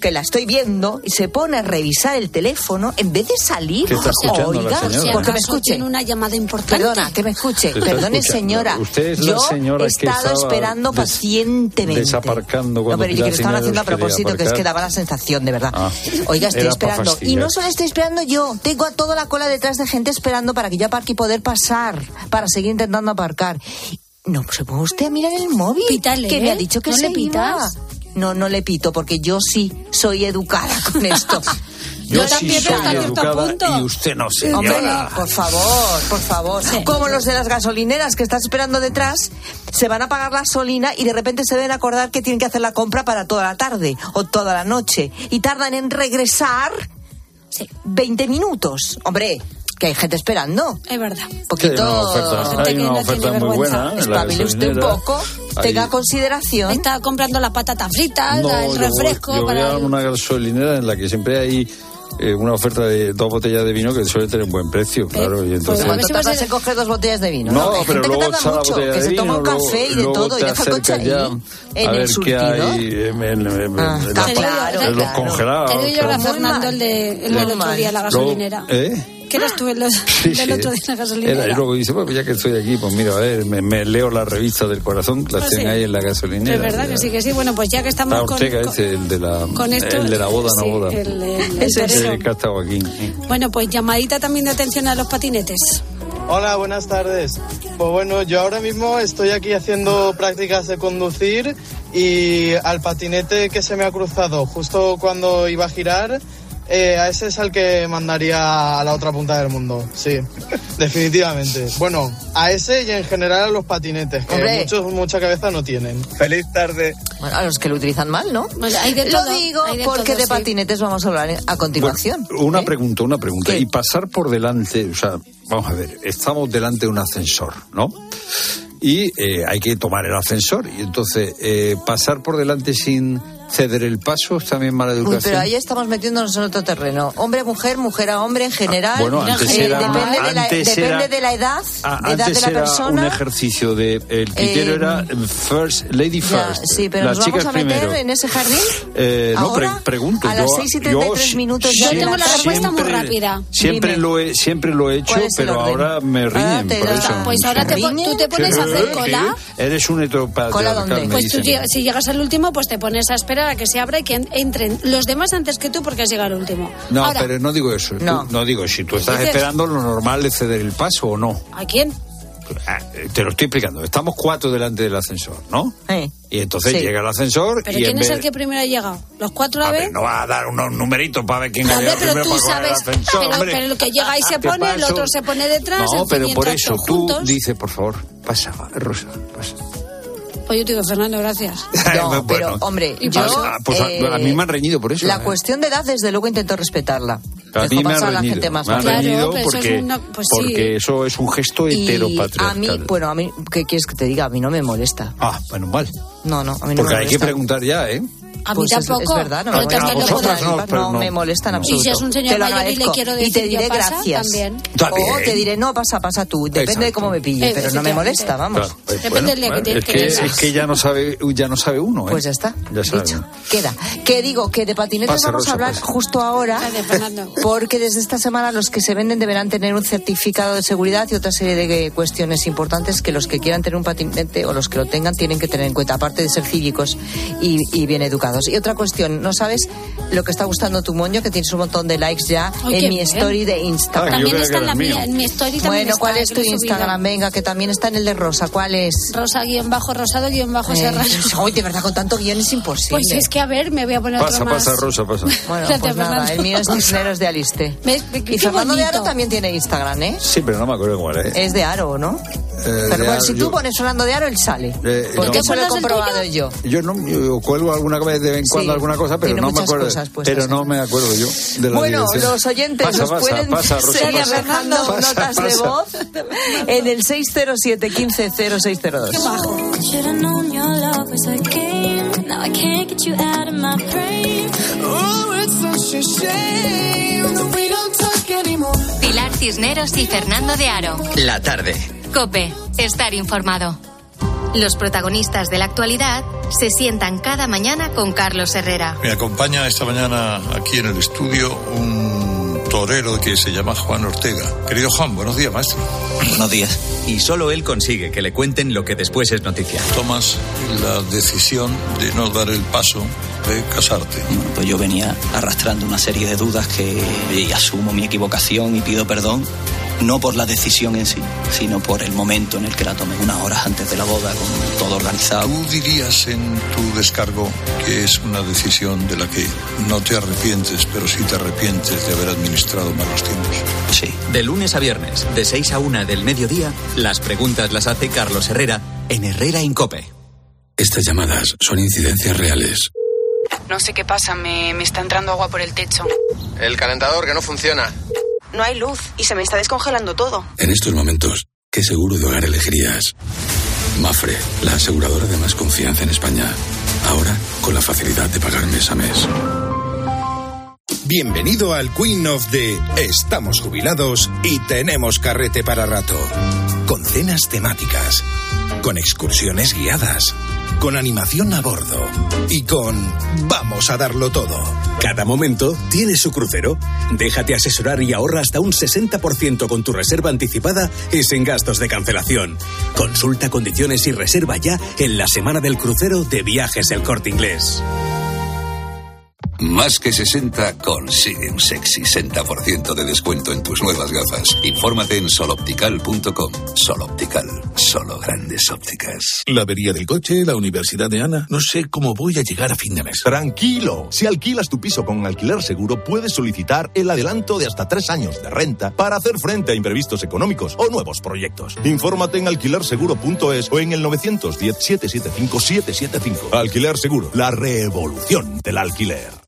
que la estoy viendo y se pone a revisar el teléfono en vez de salir. ¿Qué está escuchando la Oiga, señora? porque me ¿Acaso escuche. tiene una llamada importante. Perdona, que me escuche. Perdone, señora. Usted es la Yo señora he que estado estaba esperando des- pacientemente. desaparcando cuando No, pero y que lo estaban haciendo a propósito, que es que daba la sensación, de verdad. Ah, Oiga, estoy esperando. Y no solo estoy esperando yo, tengo a toda la cola detrás de gente esperando para que yo aparque y poder pasar, para seguir intentando aparcar. No, pues se pone usted a mirar el móvil. Pítale, que me ¿eh? ha dicho que ¿No se le iba. No, no le pito, porque yo sí soy educada con esto. Yo, Yo sí también, hasta soy cierto educada punto. y usted no, Hombre, señora. por favor, por favor. Como los de las gasolineras que estás esperando detrás, se van a pagar la gasolina y de repente se deben acordar que tienen que hacer la compra para toda la tarde o toda la noche. Y tardan en regresar 20 minutos. Hombre, que hay gente esperando. Es verdad. Poquito. Sí, hay una oferta, Gente hay que una no oferta tiene muy buena. en la Espabile usted un poco, Ahí- tenga consideración. Está comprando las patatas fritas, No, el yo voy- refresco yo voy para... a el- una gasolinera en la que siempre hay eh, una oferta de dos botellas de vino que suele tener un buen precio, claro. Y entonces, ¿Cuánto tardas en coger dos botellas de vino? No, hay pero gente luego que tarda echa la mucho, botella que de se toma un café y de todo y deja el coche ahí, en a el ver qué surtidor. hay en, en- en- Ah, en claro, la- claro, en los congelados. Te yo Muy Fernando, el, de, el otro día, la gasolinera. ¿Eh? ¿Qué eras tú el, Sí, del otro día en la gasolinera? Era, y luego dice, pues ya que estoy aquí, pues mira, a ver, me, me leo la revista del corazón, que las tienen sí. ahí en la gasolinera. Es verdad que sí, que sí. Bueno, pues ya que estamos con, Ortega, con- ese, el de la, con esto, el de la boda, sí, no boda. el- el- el Ese es el que ha estado aquí. Bueno, pues llamadita también de atención a los patinetes. Hola, buenas tardes. Pues bueno, yo ahora mismo estoy aquí haciendo prácticas de conducir y al patinete que se me ha cruzado justo cuando iba a girar, eh, a ese es al que mandaría a la otra punta del mundo, sí, definitivamente. Bueno, a ese y en general a los patinetes, que Hombre. muchos mucha cabeza no tienen. Feliz tarde. Bueno, a los que lo utilizan mal, ¿no? hay de Lo todo, digo hay de porque todo, de sí. patinetes vamos a hablar a continuación. Una pregunta, una pregunta. Y pasar por delante, o sea, vamos a ver, estamos delante de un ascensor, ¿no? Y eh, hay que tomar el ascensor. Y entonces, eh, pasar por delante sin ceder el paso es también mala Uy, educación. pero ahí estamos metiénnos en otro terreno. Hombre, mujer, mujer a hombre en general. Ah, bueno, antes Eh, era- depende, de la, antes depende era- de la edad, Ah, edad antes de la era un persona. ejercicio de el criterio Eh, era first lady Ya, first sí, pero las nos vamos chicas a meter primero en ese jardín. Eh, no pre- pregunto a las 6 y 33 yo minutos Yo ya tengo la respuesta muy rápida. siempre Dime. lo he siempre lo he hecho ¿Cuál es el pero orden? ahora me riñen por eso Pues ahora te tú te pones a hacer cola. Eres un me Pues tú si llegas al último, pues te pones a esperar a que se abra y que en- entren los demás antes que tú porque has llegado último. no Ahora, pero no digo eso Tú- No. no digo si tú estás Dices- esperando lo normal es ceder el paso o no ¿A quién? Ah, te lo estoy explicando estamos cuatro delante del ascensor ¿no? Eh. y entonces Sí. llega el ascensor ¿Pero y quién es vez- el que primero ha llegado? ¿Los cuatro a A ver? ver, no va a dar unos numeritos para ver quién ha llegado pero primero tú para coger el sabes, ascensor, pero, hombre. pero el que llega ahí se ¿Qué pone, el paso? otro se pone detrás, No, el pero por eso tú dices, por favor, pasa, Rosa, pasa. Pues yo te digo, Fernando, gracias. No, pero, hombre, yo... Ah, pues a- eh, a mí me han reñido por eso. La ¿eh? cuestión de edad, desde luego, intento respetarla. A Dejo mí me pasar han a la reñido, gente más me han mayor. reñido pero eso porque, es una- pues sí. porque eso es un gesto Y a mí, bueno, a mí, ¿qué quieres que te diga? A mí no me molesta. Ah, bueno, mal. No, no, a mí no Porque me hay que molesta. preguntar ya, ¿eh? A mí Pues es- tampoco. Es, verdad, no, pero me no, pero no. me molesta en No. absoluto. Y si es un señor mayor y le quiero Y te decir diré pasa, gracias. también. También. O te diré, no, pasa, pasa tú. Depende Exacto. de cómo me pille, Eh, pero no me molesta, vamos. Claro, pues, Depende bueno, del día que es que es que ya no sabe, ya no sabe uno, ¿eh? Pues ya está. Ya sabe. Dicho. Queda. Que digo, que de patinetes Pasa, vamos Rosa, a hablar pasa. justo ahora, porque desde esta semana los que se venden deberán tener un certificado de seguridad y otra serie de cuestiones importantes que los que quieran tener un patinete o los que lo tengan tienen que tener en cuenta, aparte de ser cívicos y, y bien educados. Y otra cuestión, ¿no sabes lo que está gustando tu moño? Que tienes un montón de likes ya Ay, en mi bien. story de Instagram. Ah, yo También está en la mía, en mi story también Bueno, está, ¿cuál es tu. Instagram? Venga, que también está en el de Rosa. ¿Cuál es? Rosa guion bajo, rosado guion bajo, Eh, serrano. Uy, de verdad, con tanto guion es imposible. Pues es que a ver, me voy a poner Pasa, otro más. pasa, Rosa, pasa. Bueno, pues nada, Fernando. el mío es Cisneros de Aliste. ¿Ves? Qué- Y Fernando de Aro también tiene Instagram, ¿eh? Sí, pero no me acuerdo cuál es. Es de Aro, ¿no? Eh, Pero de bueno, Aro, si tú yo- pones Fernando de Aro, él sale. Eh, Porque no. eso lo he ¿Te acuerdas del comprobado yo. Yo no yo cuelgo alguna vez de vez en cuando Sí, alguna cosa, pero no me acuerdo. cosas puestas pero no me acuerdo yo de la Bueno, dirección. los oyentes Pasa, nos pasa, pueden pasa, Rosa, seguir pasa. dejando Pasa, notas de voz en el 607 15 0602. Should've known your love was a game. Now I can't get you out of my brain. Oh, it's such a shame that we don't talk anymore. Pilar Cisneros y Fernando de Aro. La tarde. Cope, estar informado. Los protagonistas de la actualidad se sientan cada mañana con Carlos Herrera. Me acompaña esta mañana aquí en el estudio un torero que se llama Juan Ortega. Querido Juan, buenos días, maestro. Buenos días. Y solo él consigue que le cuenten lo que después es noticia. Tomas la decisión de no dar el paso de casarte. Bueno, pues yo venía arrastrando una serie de dudas que y asumo mi equivocación y pido perdón, no por la decisión en sí, sino por el momento en el que la tomé, unas horas antes de la boda, con todo organizado. ¿Tú dirías en tu descargo que es una decisión de la que no te arrepientes, pero sí te arrepientes de haber administrado malos tiempos? Sí. De lunes a viernes, de 6 a 1 del mediodía, las preguntas las hace Carlos Herrera en Herrera Incope. Estas llamadas son incidencias reales. No sé qué pasa, me, me está entrando agua por el techo. El calentador que no funciona. No hay luz y se me está descongelando todo. En estos momentos, ¿qué seguro de hogar elegirías? Mafre, la aseguradora de más confianza en España. Ahora, con la facilidad de pagar mes a mes. Bienvenido al Queen of the Estamos jubilados y tenemos carrete para rato. Con cenas temáticas, con excursiones guiadas, con animación a bordo y con Vamos a darlo todo. Cada momento tiene su crucero. Déjate asesorar y ahorra hasta un 60% con tu reserva anticipada y sin gastos de cancelación. Consulta condiciones y reserva ya en la semana del crucero de Viajes El Corte Inglés. Más que 60 consigue un sexy 60% de descuento en tus nuevas gafas. Infórmate en soloptical.com. Soloptical, solo grandes ópticas. La avería del coche, la universidad de Ana. No sé cómo voy a llegar a fin de mes. Tranquilo, si alquilas tu piso con alquiler seguro, puedes solicitar el adelanto de hasta tres años de renta para hacer frente a imprevistos económicos o nuevos proyectos. Infórmate en alquilerseguro.es o en el 910-775-775. Alquiler Seguro, la revolución del alquiler.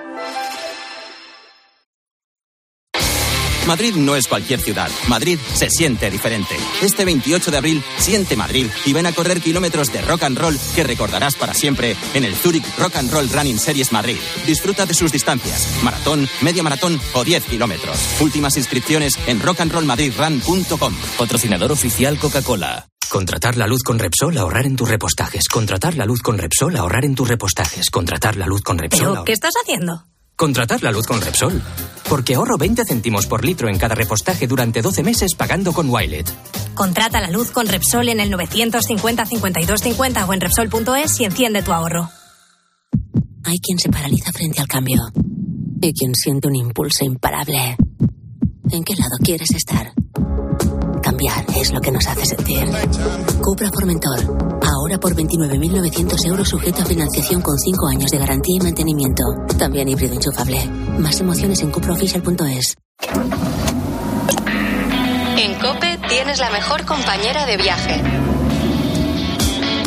Madrid no es cualquier ciudad. Madrid se siente diferente. Este 28 de abril, siente Madrid y ven a correr kilómetros de rock and roll que recordarás para siempre en el Zurich Rock and Roll Running Series Madrid. Disfruta de sus distancias, maratón, media maratón o 10 kilómetros. Últimas inscripciones en rockandrollmadridrun.com. Patrocinador oficial Coca-Cola. Contratar la luz con Repsol, ahorrar en tus repostajes. Contratar la luz con Repsol, ahorrar en tus repostajes. Contratar la luz con Repsol. ¿Pero qué estás haciendo? Contratar la luz con Repsol. Porque ahorro 20 céntimos por litro en cada repostaje durante 12 meses pagando con Wilet. Contrata la luz con Repsol en el 950 52 50 o en Repsol.es y enciende tu ahorro. Hay quien se paraliza frente al cambio y quien siente un impulso imparable. ¿En qué lado quieres estar? Es lo que nos hace sentir. Cupra Formentor. Ahora por 29.900 euros sujeto a financiación con 5 años de garantía y mantenimiento. También híbrido enchufable. Más emociones en cupraofficial.es. En Cope tienes la mejor compañera de viaje.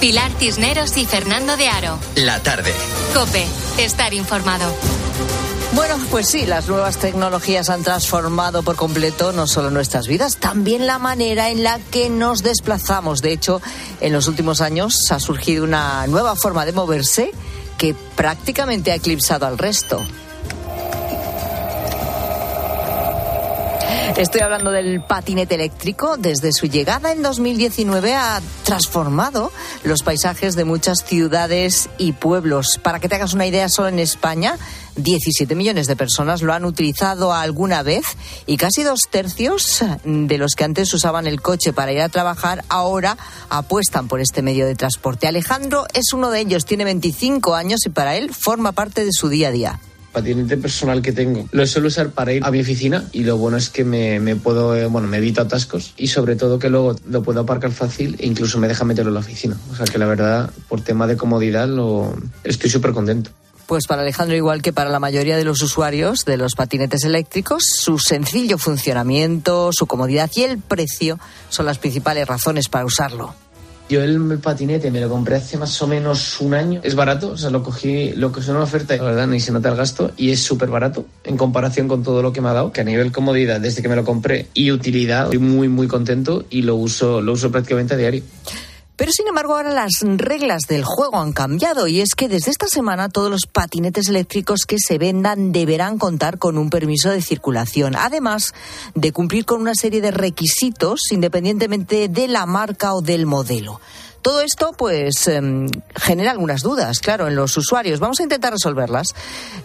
Pilar Cisneros y Fernando de Aro. La tarde. Cope, estar informado. Bueno, pues sí, las nuevas tecnologías han transformado por completo no solo nuestras vidas, también la manera en la que nos desplazamos. De hecho, en los últimos años ha surgido una nueva forma de moverse que prácticamente ha eclipsado al resto. Estoy hablando del patinete eléctrico. Desde su llegada en 2019 ha transformado los paisajes de muchas ciudades y pueblos. Para que te hagas una idea, solo en España 17 millones de personas lo han utilizado alguna vez y casi dos tercios de los que antes usaban el coche para ir a trabajar ahora apuestan por este medio de transporte. Alejandro es uno de ellos, tiene 25 años y para él forma parte de su día a día patinete personal que tengo. Lo suelo usar para ir a mi oficina y lo bueno es que me, me puedo, eh, bueno, me evito atascos y sobre todo que luego lo puedo aparcar fácil e incluso me deja meterlo en la oficina. O sea que la verdad, por tema de comodidad, lo, estoy súper contento. Pues para Alejandro, igual que para la mayoría de los usuarios de los patinetes eléctricos, su sencillo funcionamiento, su comodidad y el precio son las principales razones para usarlo. Yo el patinete me lo compré hace más o menos un año. Es barato, o sea, lo cogí, lo que es una oferta, la verdad, ni se nota el gasto y es súper barato en comparación con todo lo que me ha dado. Que a nivel comodidad, desde que me lo compré y utilidad, estoy muy, muy contento y lo uso, lo uso prácticamente a diario. Pero sin embargo ahora las reglas del juego han cambiado y es que desde esta semana todos los patinetes eléctricos que se vendan deberán contar con un permiso de circulación, además de cumplir con una serie de requisitos independientemente de la marca o del modelo. Todo esto, pues, eh, genera algunas dudas, claro, en los usuarios. Vamos a intentar resolverlas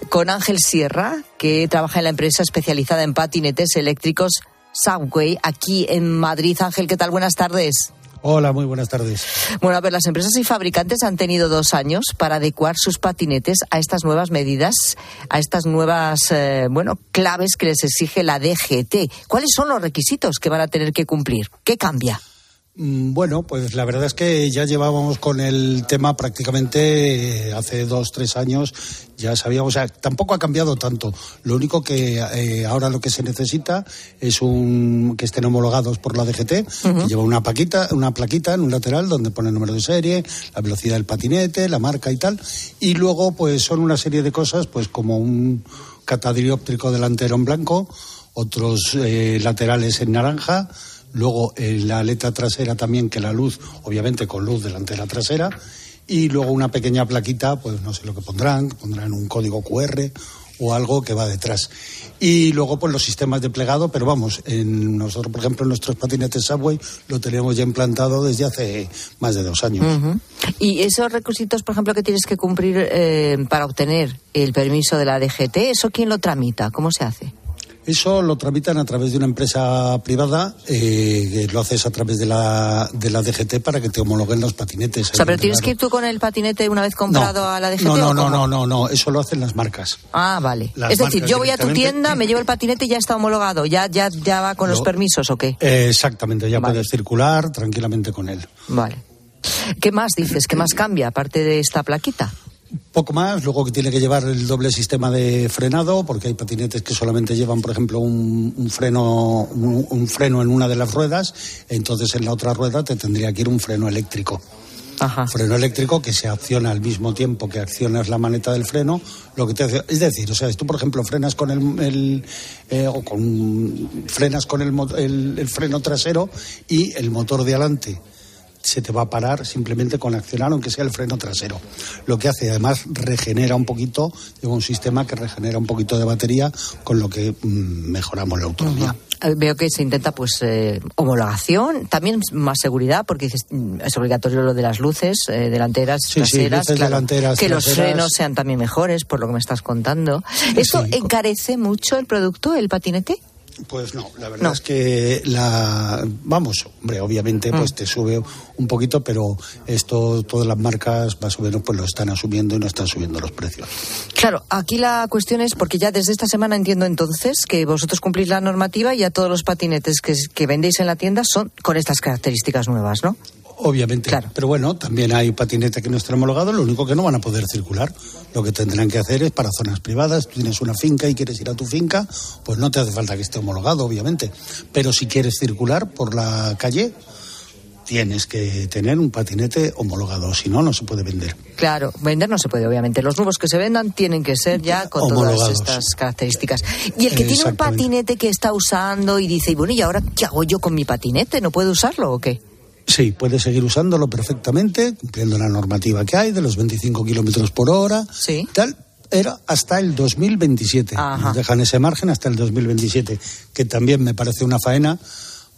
con Ángel Sierra, que trabaja en la empresa especializada en patinetes eléctricos Subway, aquí en Madrid. Ángel, ¿qué tal? Buenas tardes. Hola, muy buenas tardes. Bueno, a ver, las empresas y fabricantes han tenido dos años para adecuar sus patinetes a estas nuevas medidas, a estas nuevas, eh, bueno, claves que les exige la DGT. ¿Cuáles son los requisitos que van a tener que cumplir? ¿Qué cambia? Mm, Bueno, pues la verdad es que ya llevábamos con el tema prácticamente eh, hace dos, tres años, ya sabíamos, o sea, tampoco ha cambiado tanto. Lo único que eh, ahora lo que se necesita es un que estén homologados por la DGT, que lleva una plaquita, una plaquita en un lateral donde pone el número de serie, la velocidad del patinete, la marca y tal. Y luego, pues son una serie de cosas, pues como un catadióptrico delantero en blanco, otros eh, laterales en naranja, luego eh, la aleta trasera también, que la luz, obviamente con luz delantera trasera, y luego una pequeña plaquita, pues no sé lo que pondrán, pondrán un código QR o algo que va detrás. Y luego pues los sistemas de plegado, pero vamos, en nosotros por ejemplo en nuestros patinetes Subway lo tenemos ya implantado desde hace más de dos años. Y esos requisitos, por ejemplo, que tienes que cumplir eh, para obtener el permiso de la DGT, ¿eso quién lo tramita? ¿Cómo se hace? Eso lo tramitan a través de una empresa privada, eh, lo haces a través de la, de la DGT para que te homologuen los patinetes. O sea, pero tienes que ir tú con el patinete una vez comprado a la DGT. No, ¿o no, no, no, no, no, eso lo hacen las marcas. Ah, vale. Las es decir, yo voy a tu tienda, me llevo el patinete y ya está homologado. ¿Ya, ya, ya va con los Lo- permisos o qué? Eh, exactamente, ya puedes circular tranquilamente con él. Vale. ¿Qué más dices? ¿Qué más cambia aparte de esta plaquita? Poco más, luego que tiene que llevar el doble sistema de frenado, porque hay patinetes que solamente llevan, por ejemplo, un, un freno, un, un freno en una de las ruedas, entonces en la otra rueda te tendría que ir un freno eléctrico. Ajá. Freno eléctrico que se acciona al mismo tiempo que accionas la maneta del freno, lo que te hace, es decir, o sea, si tú por ejemplo frenas con el, el, eh, o con frenas con el, el- el freno trasero y el motor de adelante se te va a parar simplemente con accionar, aunque sea el freno trasero. Lo que hace, además, regenera un poquito, lleva un sistema que regenera un poquito de batería, con lo que mm, mejoramos la autonomía. Eh, veo que se intenta pues eh, homologación, también más seguridad, porque mm, es obligatorio lo de las luces eh, delanteras, traseras, que los frenos sean también mejores, por lo que me estás contando. ¿Esto encarece mucho el producto, el patinete? Pues no, la verdad es que la vamos, hombre, obviamente pues mm. te sube un poquito, pero esto todas las marcas más o menos pues lo están asumiendo y no están subiendo los precios. Claro, aquí la cuestión es porque ya desde esta semana entiendo entonces que vosotros cumplís la normativa y ya todos los patinetes que, que vendéis en la tienda son con estas características nuevas, ¿no? Obviamente. Claro. Pero bueno, también hay patinete que no están homologados, lo único que no van a poder circular. Lo que tendrán que hacer es para zonas privadas. Tú tienes una finca y quieres ir a tu finca, pues no te hace falta que esté homologado, obviamente. Pero si quieres circular por la calle, tienes que tener un patinete homologado, si no, no se puede vender. Claro, vender no se puede, obviamente. Los nuevos que se vendan tienen que ser ya con todas estas características. Y el que tiene un patinete que está usando y dice, bueno, ¿y ahora qué hago yo con mi patinete? ¿No puedo usarlo o qué? Sí, puede seguir usándolo perfectamente, cumpliendo la normativa que hay de los 25 kilómetros por hora. Sí. Tal, era hasta el 2027. dejan ese margen hasta el 2027, que también me parece una faena,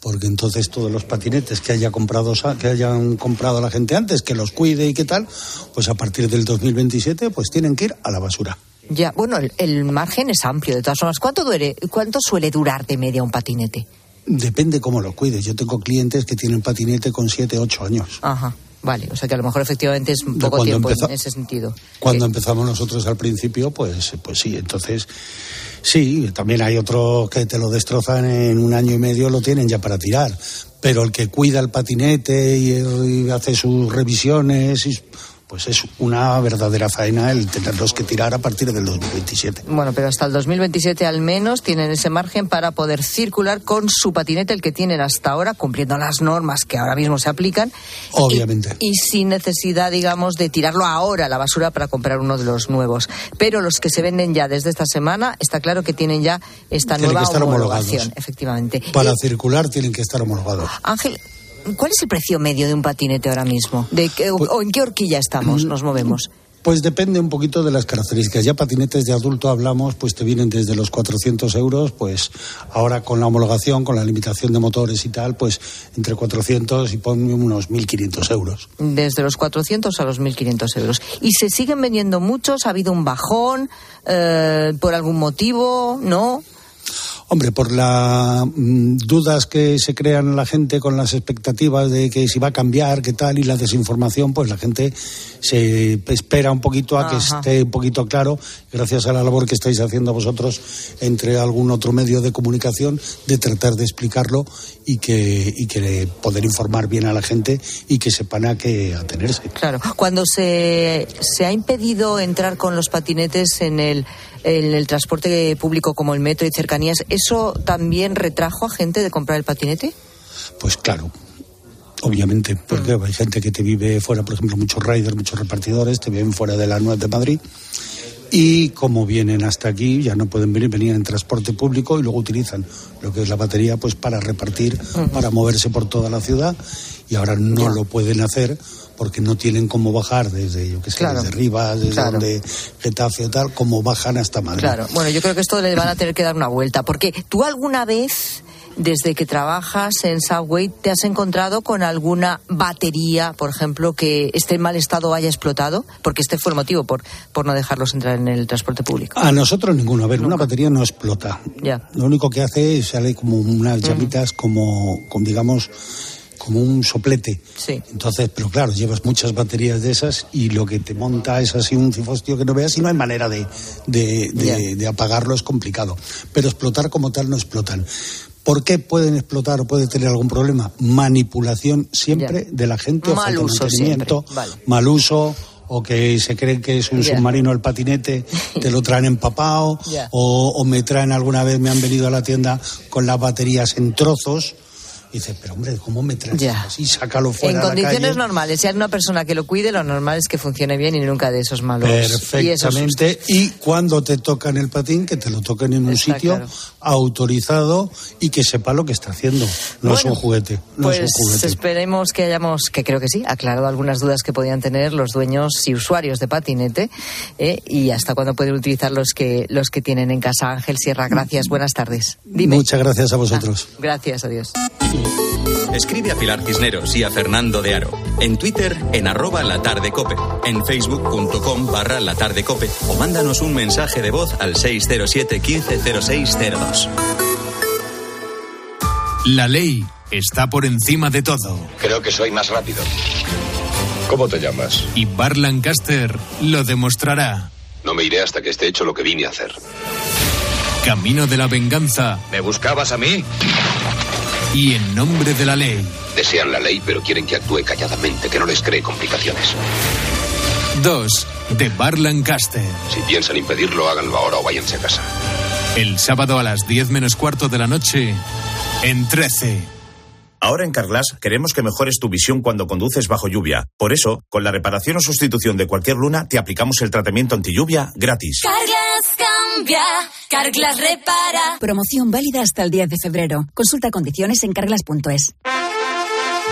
porque entonces todos los patinetes que haya comprado que hayan comprado la gente antes, que los cuide y qué tal, pues a partir del 2027 pues tienen que ir a la basura. Ya, bueno, el, el margen es amplio de todas formas. ¿Cuánto, duele, ¿Cuánto suele durar de media un patinete? Depende cómo lo cuides. Yo tengo clientes que tienen patinete con 7, 8 años. Ajá. Vale, o sea que a lo mejor efectivamente es poco tiempo en ese sentido. Cuando empezamos nosotros al principio, pues, pues sí, entonces sí, también hay otros que te lo destrozan en un año y medio, lo tienen ya para tirar. Pero el que cuida el patinete y, y hace sus revisiones, y, pues es una verdadera faena el tenerlos que tirar a partir del 2027. Bueno, pero hasta el 2027 al menos tienen ese margen para poder circular con su patinete, el que tienen hasta ahora, cumpliendo las normas que ahora mismo se aplican. Obviamente. Y, sin necesidad, digamos, de tirarlo ahora a la basura para comprar uno de los nuevos. Pero los que se venden ya desde esta semana, está claro que tienen ya esta nueva homologación, efectivamente. Para circular tienen que estar homologados. Ángel, ¿Cuál es el precio medio de un patinete ahora mismo? ¿De pues ¿O en qué horquilla estamos, nos movemos? Pues depende un poquito de las características. Ya patinetes de adulto hablamos, pues te vienen desde los 400 euros, pues ahora con la homologación, con la limitación de motores y tal, pues entre 400 y ponme unos 1.500 euros. Desde los 400 a los 1.500 euros. ¿Y se siguen vendiendo muchos? ¿Ha habido un bajón eh, por algún motivo? ¿No? Hombre, por las mm, dudas que se crean la gente con las expectativas de que si va a cambiar, qué tal, y la desinformación, pues la gente se espera un poquito a que esté un poquito claro, gracias a la labor que estáis haciendo vosotros entre algún otro medio de comunicación, de tratar de explicarlo y que, y que poder informar bien a la gente y que sepan a qué atenerse. Claro, cuando se, se ha impedido entrar con los patinetes en el en el transporte público como el metro y cercanías, ¿eso también retrajo a gente de comprar el patinete? Pues claro, obviamente, porque mm. hay gente que te vive fuera, por ejemplo, muchos riders, muchos repartidores, te viven fuera de la nuez de Madrid. Y como vienen hasta aquí, ya no pueden venir, venían en transporte público y luego utilizan lo que es la batería pues para repartir, para moverse por toda la ciudad y ahora no lo pueden hacer porque no tienen cómo bajar desde, yo que sé, desde Rivas, desde donde Getafe o tal, como bajan hasta Madrid. Claro, bueno, yo creo que esto le van a tener que dar una vuelta, porque tú alguna vez desde que trabajas en Subway, ¿te has encontrado con alguna batería, por ejemplo, que esté en mal estado o haya explotado? Porque este fue el motivo por, por no dejarlos entrar en el transporte público. A nosotros ninguno. A ver, una batería no explota. Ya. Lo único que hace es sale como unas llamitas, como, como digamos, como un soplete. Sí. Entonces, pero claro, llevas muchas baterías de esas y lo que te monta es así un cifostio que no veas y no hay manera de, de, apagarlo, es complicado. Pero explotar como tal no explotan. ¿Por qué pueden explotar o puede tener algún problema? Manipulación siempre de la gente o mal uso mantenimiento, mal uso o que se creen que es un submarino el patinete, te lo traen empapado, o, o me traen alguna vez, me han venido a la tienda con las baterías en trozos, Y dice, pero hombre, ¿cómo me traes así? Sácalo fuera. En condiciones normales, si hay una persona que lo cuide, lo normal es que funcione bien y nunca de esos malos. Perfectamente. Y, cuando te tocan el patín, que te lo toquen en un sitio autorizado y que sepa lo que está haciendo. No es un juguete. No pues es un juguete. esperemos que hayamos, que creo que sí, aclarado algunas dudas que podían tener los dueños y usuarios de patinete ¿eh? y hasta cuándo pueden utilizar los que, los que tienen en casa. Ángel Sierra, gracias. Buenas tardes. Muchas gracias a vosotros. Ah, gracias, adiós. Escribe a Pilar Cisneros y a Fernando de Aro. En Twitter, en arroba latardecope. En facebook.com barra latardecope. O mándanos un mensaje de voz al 607 150602. La ley está por encima de todo. Creo que soy más rápido. ¿Cómo te llamas? Y Bar Lancaster lo demostrará. No me iré hasta que esté hecho lo que vine a hacer. Camino de la venganza. ¿Me buscabas a mí? Y en nombre de la ley. Desean la ley, pero quieren que actúe calladamente, que no les cree complicaciones. 2. De Bar Lancaster. Si piensan impedirlo, háganlo ahora o váyanse a casa. El sábado a las 10 menos cuarto de la noche, en 13. Ahora en Carglass queremos que mejores tu visión cuando conduces bajo lluvia. Por eso, con la reparación o sustitución de cualquier luna, te aplicamos el tratamiento anti lluvia gratis. Carglass cambia, repara. Promoción válida hasta el 10 de febrero. Consulta condiciones en carglass.es.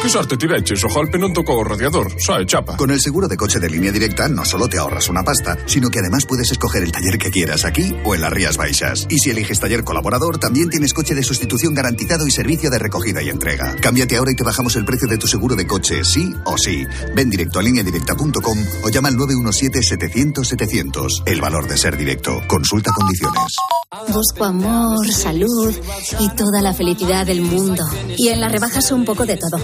Que sorte tireches, ojalá non tocou o radiador, sae chapa. Con el seguro de coche de línea directa no solo te ahorras una pasta, sino que además puedes escoger el taller que quieras aquí o en las Rías Baixas. Y si eliges taller colaborador, también tienes coche de sustitución garantizado y servicio de recogida y entrega. Cámbiate ahora y te bajamos el precio de tu seguro de coche, sí o sí. Ven directo a lineadirecta.com o llama al 917-700-700. El valor de ser directo. Consulta condiciones. Busco amor, salud y toda la felicidad del mundo. Y en las rebajas un poco de todo.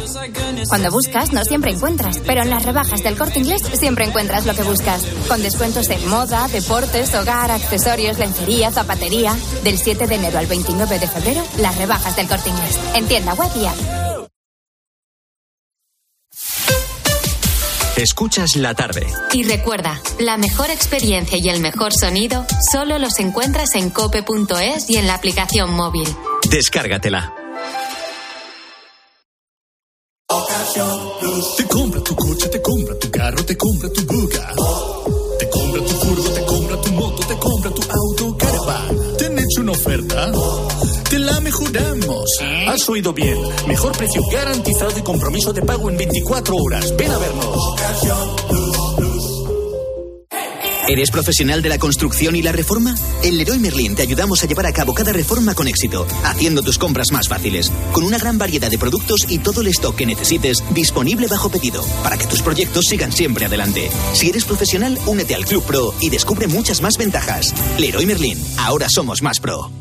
Cuando buscas, no siempre encuentras, pero en las rebajas del corte inglés siempre encuentras lo que buscas. Con descuentos en moda, deportes, hogar, accesorios, lencería, zapatería. Del 7 de enero al 29 de febrero, las rebajas del corte inglés. En tienda. Escuchas la tarde. Y recuerda, la mejor experiencia y el mejor sonido solo los encuentras en cope.es y en la aplicación móvil. Descárgatela. Te compra tu coche, te compra tu carro, te compra tu buga. Te compra tu furgo, te compra tu moto, te compra tu auto, caravan. ¿Te han hecho una oferta? Te la mejoramos. Has oído bien. Mejor precio garantizado y compromiso de pago en 24 horas. Ven a vernos. ¿Eres profesional de la construcción y la reforma? En Leroy Merlin te ayudamos a llevar a cabo cada reforma con éxito, haciendo tus compras más fáciles, con una gran variedad de productos y todo el stock que necesites disponible bajo pedido, para que tus proyectos sigan siempre adelante. Si eres profesional, únete al Club Pro y descubre muchas más ventajas. Leroy Merlin, ahora somos más pro.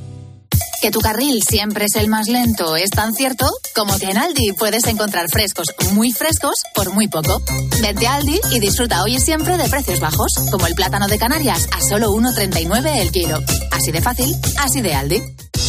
Que tu carril siempre es el más lento es tan cierto como que en Aldi puedes encontrar frescos muy frescos por muy poco. Vete a Aldi y disfruta hoy y siempre de precios bajos, como el plátano de Canarias a solo 1,39 el kilo. Así de fácil, así de Aldi.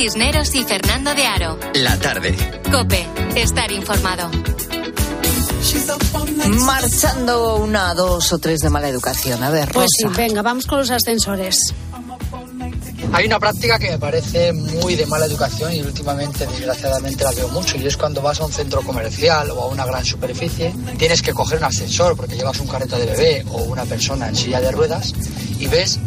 Cisneros y Fernando de Aro. La tarde. Cope, estar informado. Marchando una, dos o tres de mala educación. A ver, Pues sí, Rosa. venga, vamos con los ascensores. Hay una práctica que me parece muy de mala educación y últimamente, desgraciadamente, la veo mucho. Y es cuando vas a un centro comercial o a una gran superficie, tienes que coger un ascensor porque llevas un carrito de bebé o una persona en silla de ruedas y ves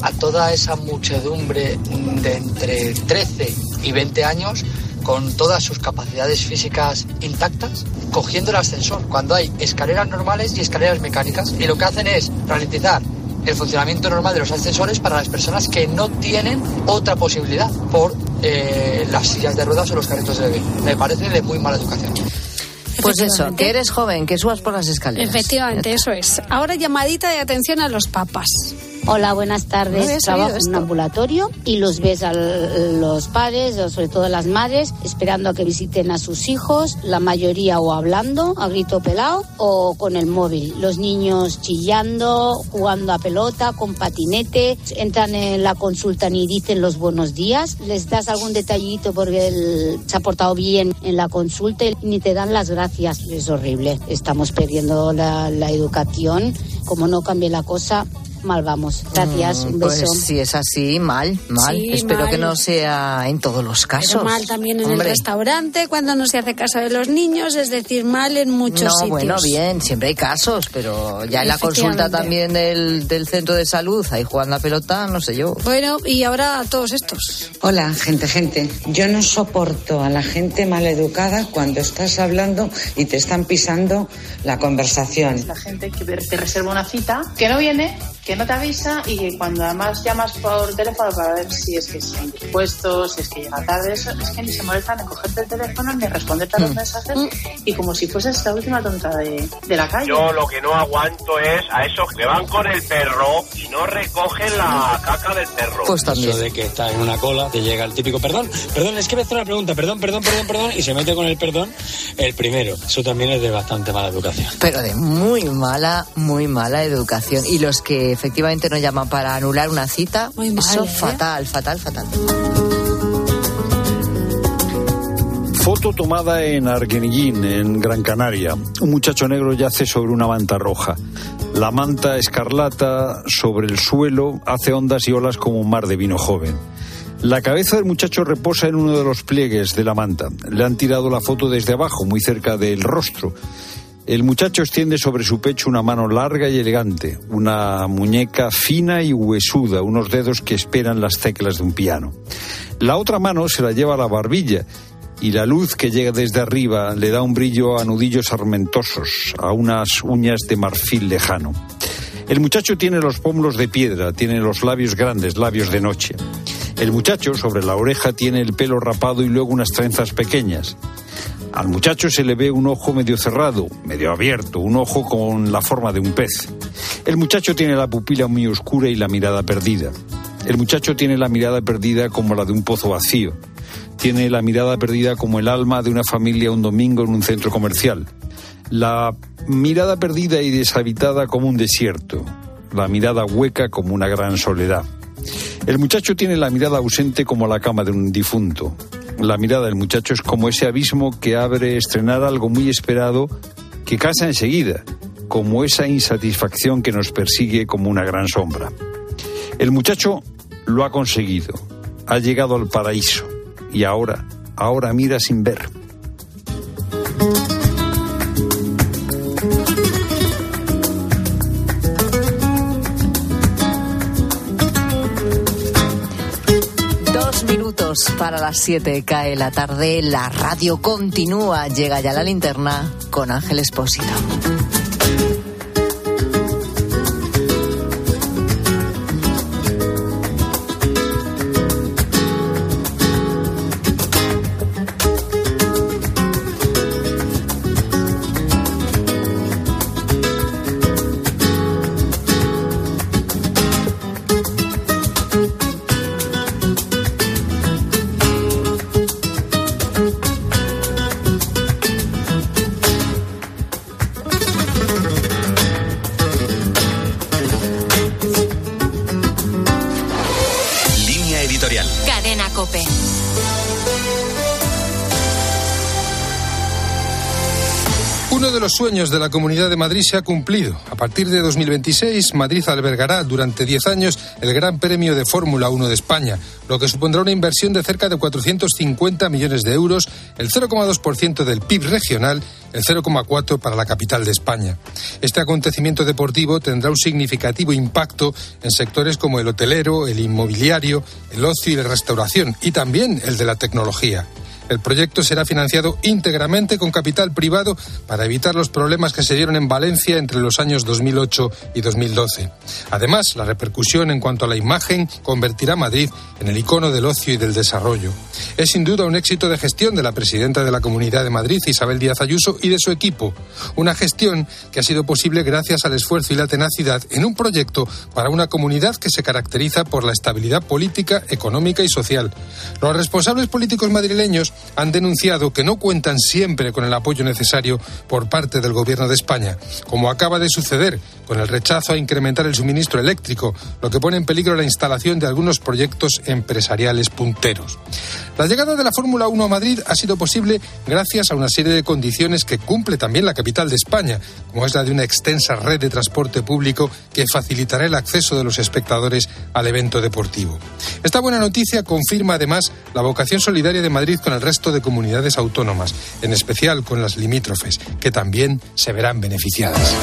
a toda esa muchedumbre de entre 13 y 20 años con todas sus capacidades físicas intactas, cogiendo el ascensor, cuando hay escaleras normales y escaleras mecánicas. Y lo que hacen es ralentizar el funcionamiento normal de los ascensores para las personas que no tienen otra posibilidad por eh, las sillas de ruedas o los carritos de bebé. Me parece de muy mala educación. Pues eso, que eres joven, que subas por las escaleras. Efectivamente, eso es. Ahora llamadita de atención a los papás. Hola, buenas tardes. No Trabajo en un ambulatorio y los ves a los padres, o sobre todo las madres, esperando a que visiten a sus hijos, la mayoría o hablando a grito pelado o con el móvil. Los niños chillando, jugando a pelota, con patinete, entran en la consulta ni dicen los buenos días, les das algún detallito porque él se ha portado bien en la consulta y ni te dan las gracias. Es horrible. Estamos perdiendo la, la educación. Como no cambie la cosa, mal vamos. Gracias, un beso. Pues si es así, mal, mal. Sí, Espero mal. que no sea en todos los casos. Pero mal también en Hombre. el restaurante, cuando no se hace caso de los niños, es decir, mal en muchos No, sitios. bueno, bien, siempre hay casos, pero ya en la consulta también del, del centro de salud, ahí jugando a pelota, no sé yo. Bueno, y ahora todos estos. Hola, gente, gente. Yo no soporto a la gente maleducada cuando estás hablando y te están pisando la conversación. La gente que te reserva una cita, que no viene, que no te avisa y que cuando además llamas por teléfono para ver si es que se han puesto, si es que llega tarde, eso es que ni se molestan en cogerte el teléfono ni responderte a los mensajes y como si fueses la última tonta de, de la calle. Yo lo que no aguanto es a esos que van con el perro y no recogen la caca del perro. Pues Eso de que está en una cola, te llega el típico perdón, perdón, es que me hace una pregunta, perdón, perdón, perdón, perdón, y se mete con el perdón el primero. Eso también es de bastante mala educación. Pero de muy mala, muy mala educación. Y los que efectivamente nos llaman para anular una cita, eso ¿eh? fatal, fatal, fatal. Foto tomada en Arguineguín, en Gran Canaria. Un muchacho negro yace sobre una manta roja. La manta escarlata sobre el suelo hace ondas y olas como un mar de vino joven. La cabeza del muchacho reposa en uno de los pliegues de la manta. Le han tirado la foto desde abajo, muy cerca del rostro. El muchacho extiende sobre su pecho una mano larga y elegante, una muñeca fina y huesuda, unos dedos que esperan las teclas de un piano. La otra mano se la lleva a la barbilla y la luz que llega desde arriba le da un brillo a nudillos armentosos, a unas uñas de marfil lejano. El muchacho tiene los pómulos de piedra, tiene los labios grandes, labios de noche. El muchacho sobre la oreja tiene el pelo rapado y luego unas trenzas pequeñas. Al muchacho se le ve un ojo medio cerrado, medio abierto, un ojo con la forma de un pez. El muchacho tiene la pupila muy oscura y la mirada perdida. El muchacho tiene la mirada perdida como la de un pozo vacío. Tiene la mirada perdida como el alma de una familia un domingo en un centro comercial. La mirada perdida y deshabitada como un desierto. La mirada hueca como una gran soledad. El muchacho tiene la mirada ausente como la cama de un difunto. La mirada del muchacho es como ese abismo que abre estrenar algo muy esperado que casa enseguida, como esa insatisfacción que nos persigue como una gran sombra. El muchacho lo ha conseguido, ha llegado al paraíso y ahora, ahora mira sin ver. Para las siete cae la tarde, la radio continúa, llega ya la linterna con Ángel Espósito. De los sueños de la Comunidad de Madrid se ha cumplido. A partir de 2026, Madrid albergará durante 10 años el Gran Premio de Fórmula 1 de España, lo que supondrá una inversión de cerca de 450 millones de euros, el 0,2% del PIB regional, el 0,4% para la capital de España. Este acontecimiento deportivo tendrá un significativo impacto en sectores como el hotelero, el inmobiliario, el ocio y la restauración, y también el de la tecnología. El proyecto será financiado íntegramente con capital privado para evitar los problemas que se dieron en Valencia entre los años 2008 y 2012. Además, la repercusión en cuanto a la imagen convertirá a Madrid en el icono del ocio y del desarrollo. Es sin duda un éxito de gestión de la presidenta de la Comunidad de Madrid, Isabel Díaz Ayuso, y de su equipo. Una gestión que ha sido posible gracias al esfuerzo y la tenacidad en un proyecto para una comunidad que se caracteriza por la estabilidad política, económica y social. Los responsables políticos madrileños han denunciado que no cuentan siempre con el apoyo necesario por parte del Gobierno de España, como acaba de suceder con el rechazo a incrementar el suministro eléctrico, lo que pone en peligro la instalación de algunos proyectos empresariales punteros. La llegada de la Fórmula 1 a Madrid ha sido posible gracias a una serie de condiciones que cumple también la capital de España, como es la de una extensa red de transporte público que facilitará el acceso de los espectadores al evento deportivo. Esta buena noticia confirma además la vocación solidaria de Madrid con el resto de comunidades autónomas, en especial con las limítrofes, que también se verán beneficiadas.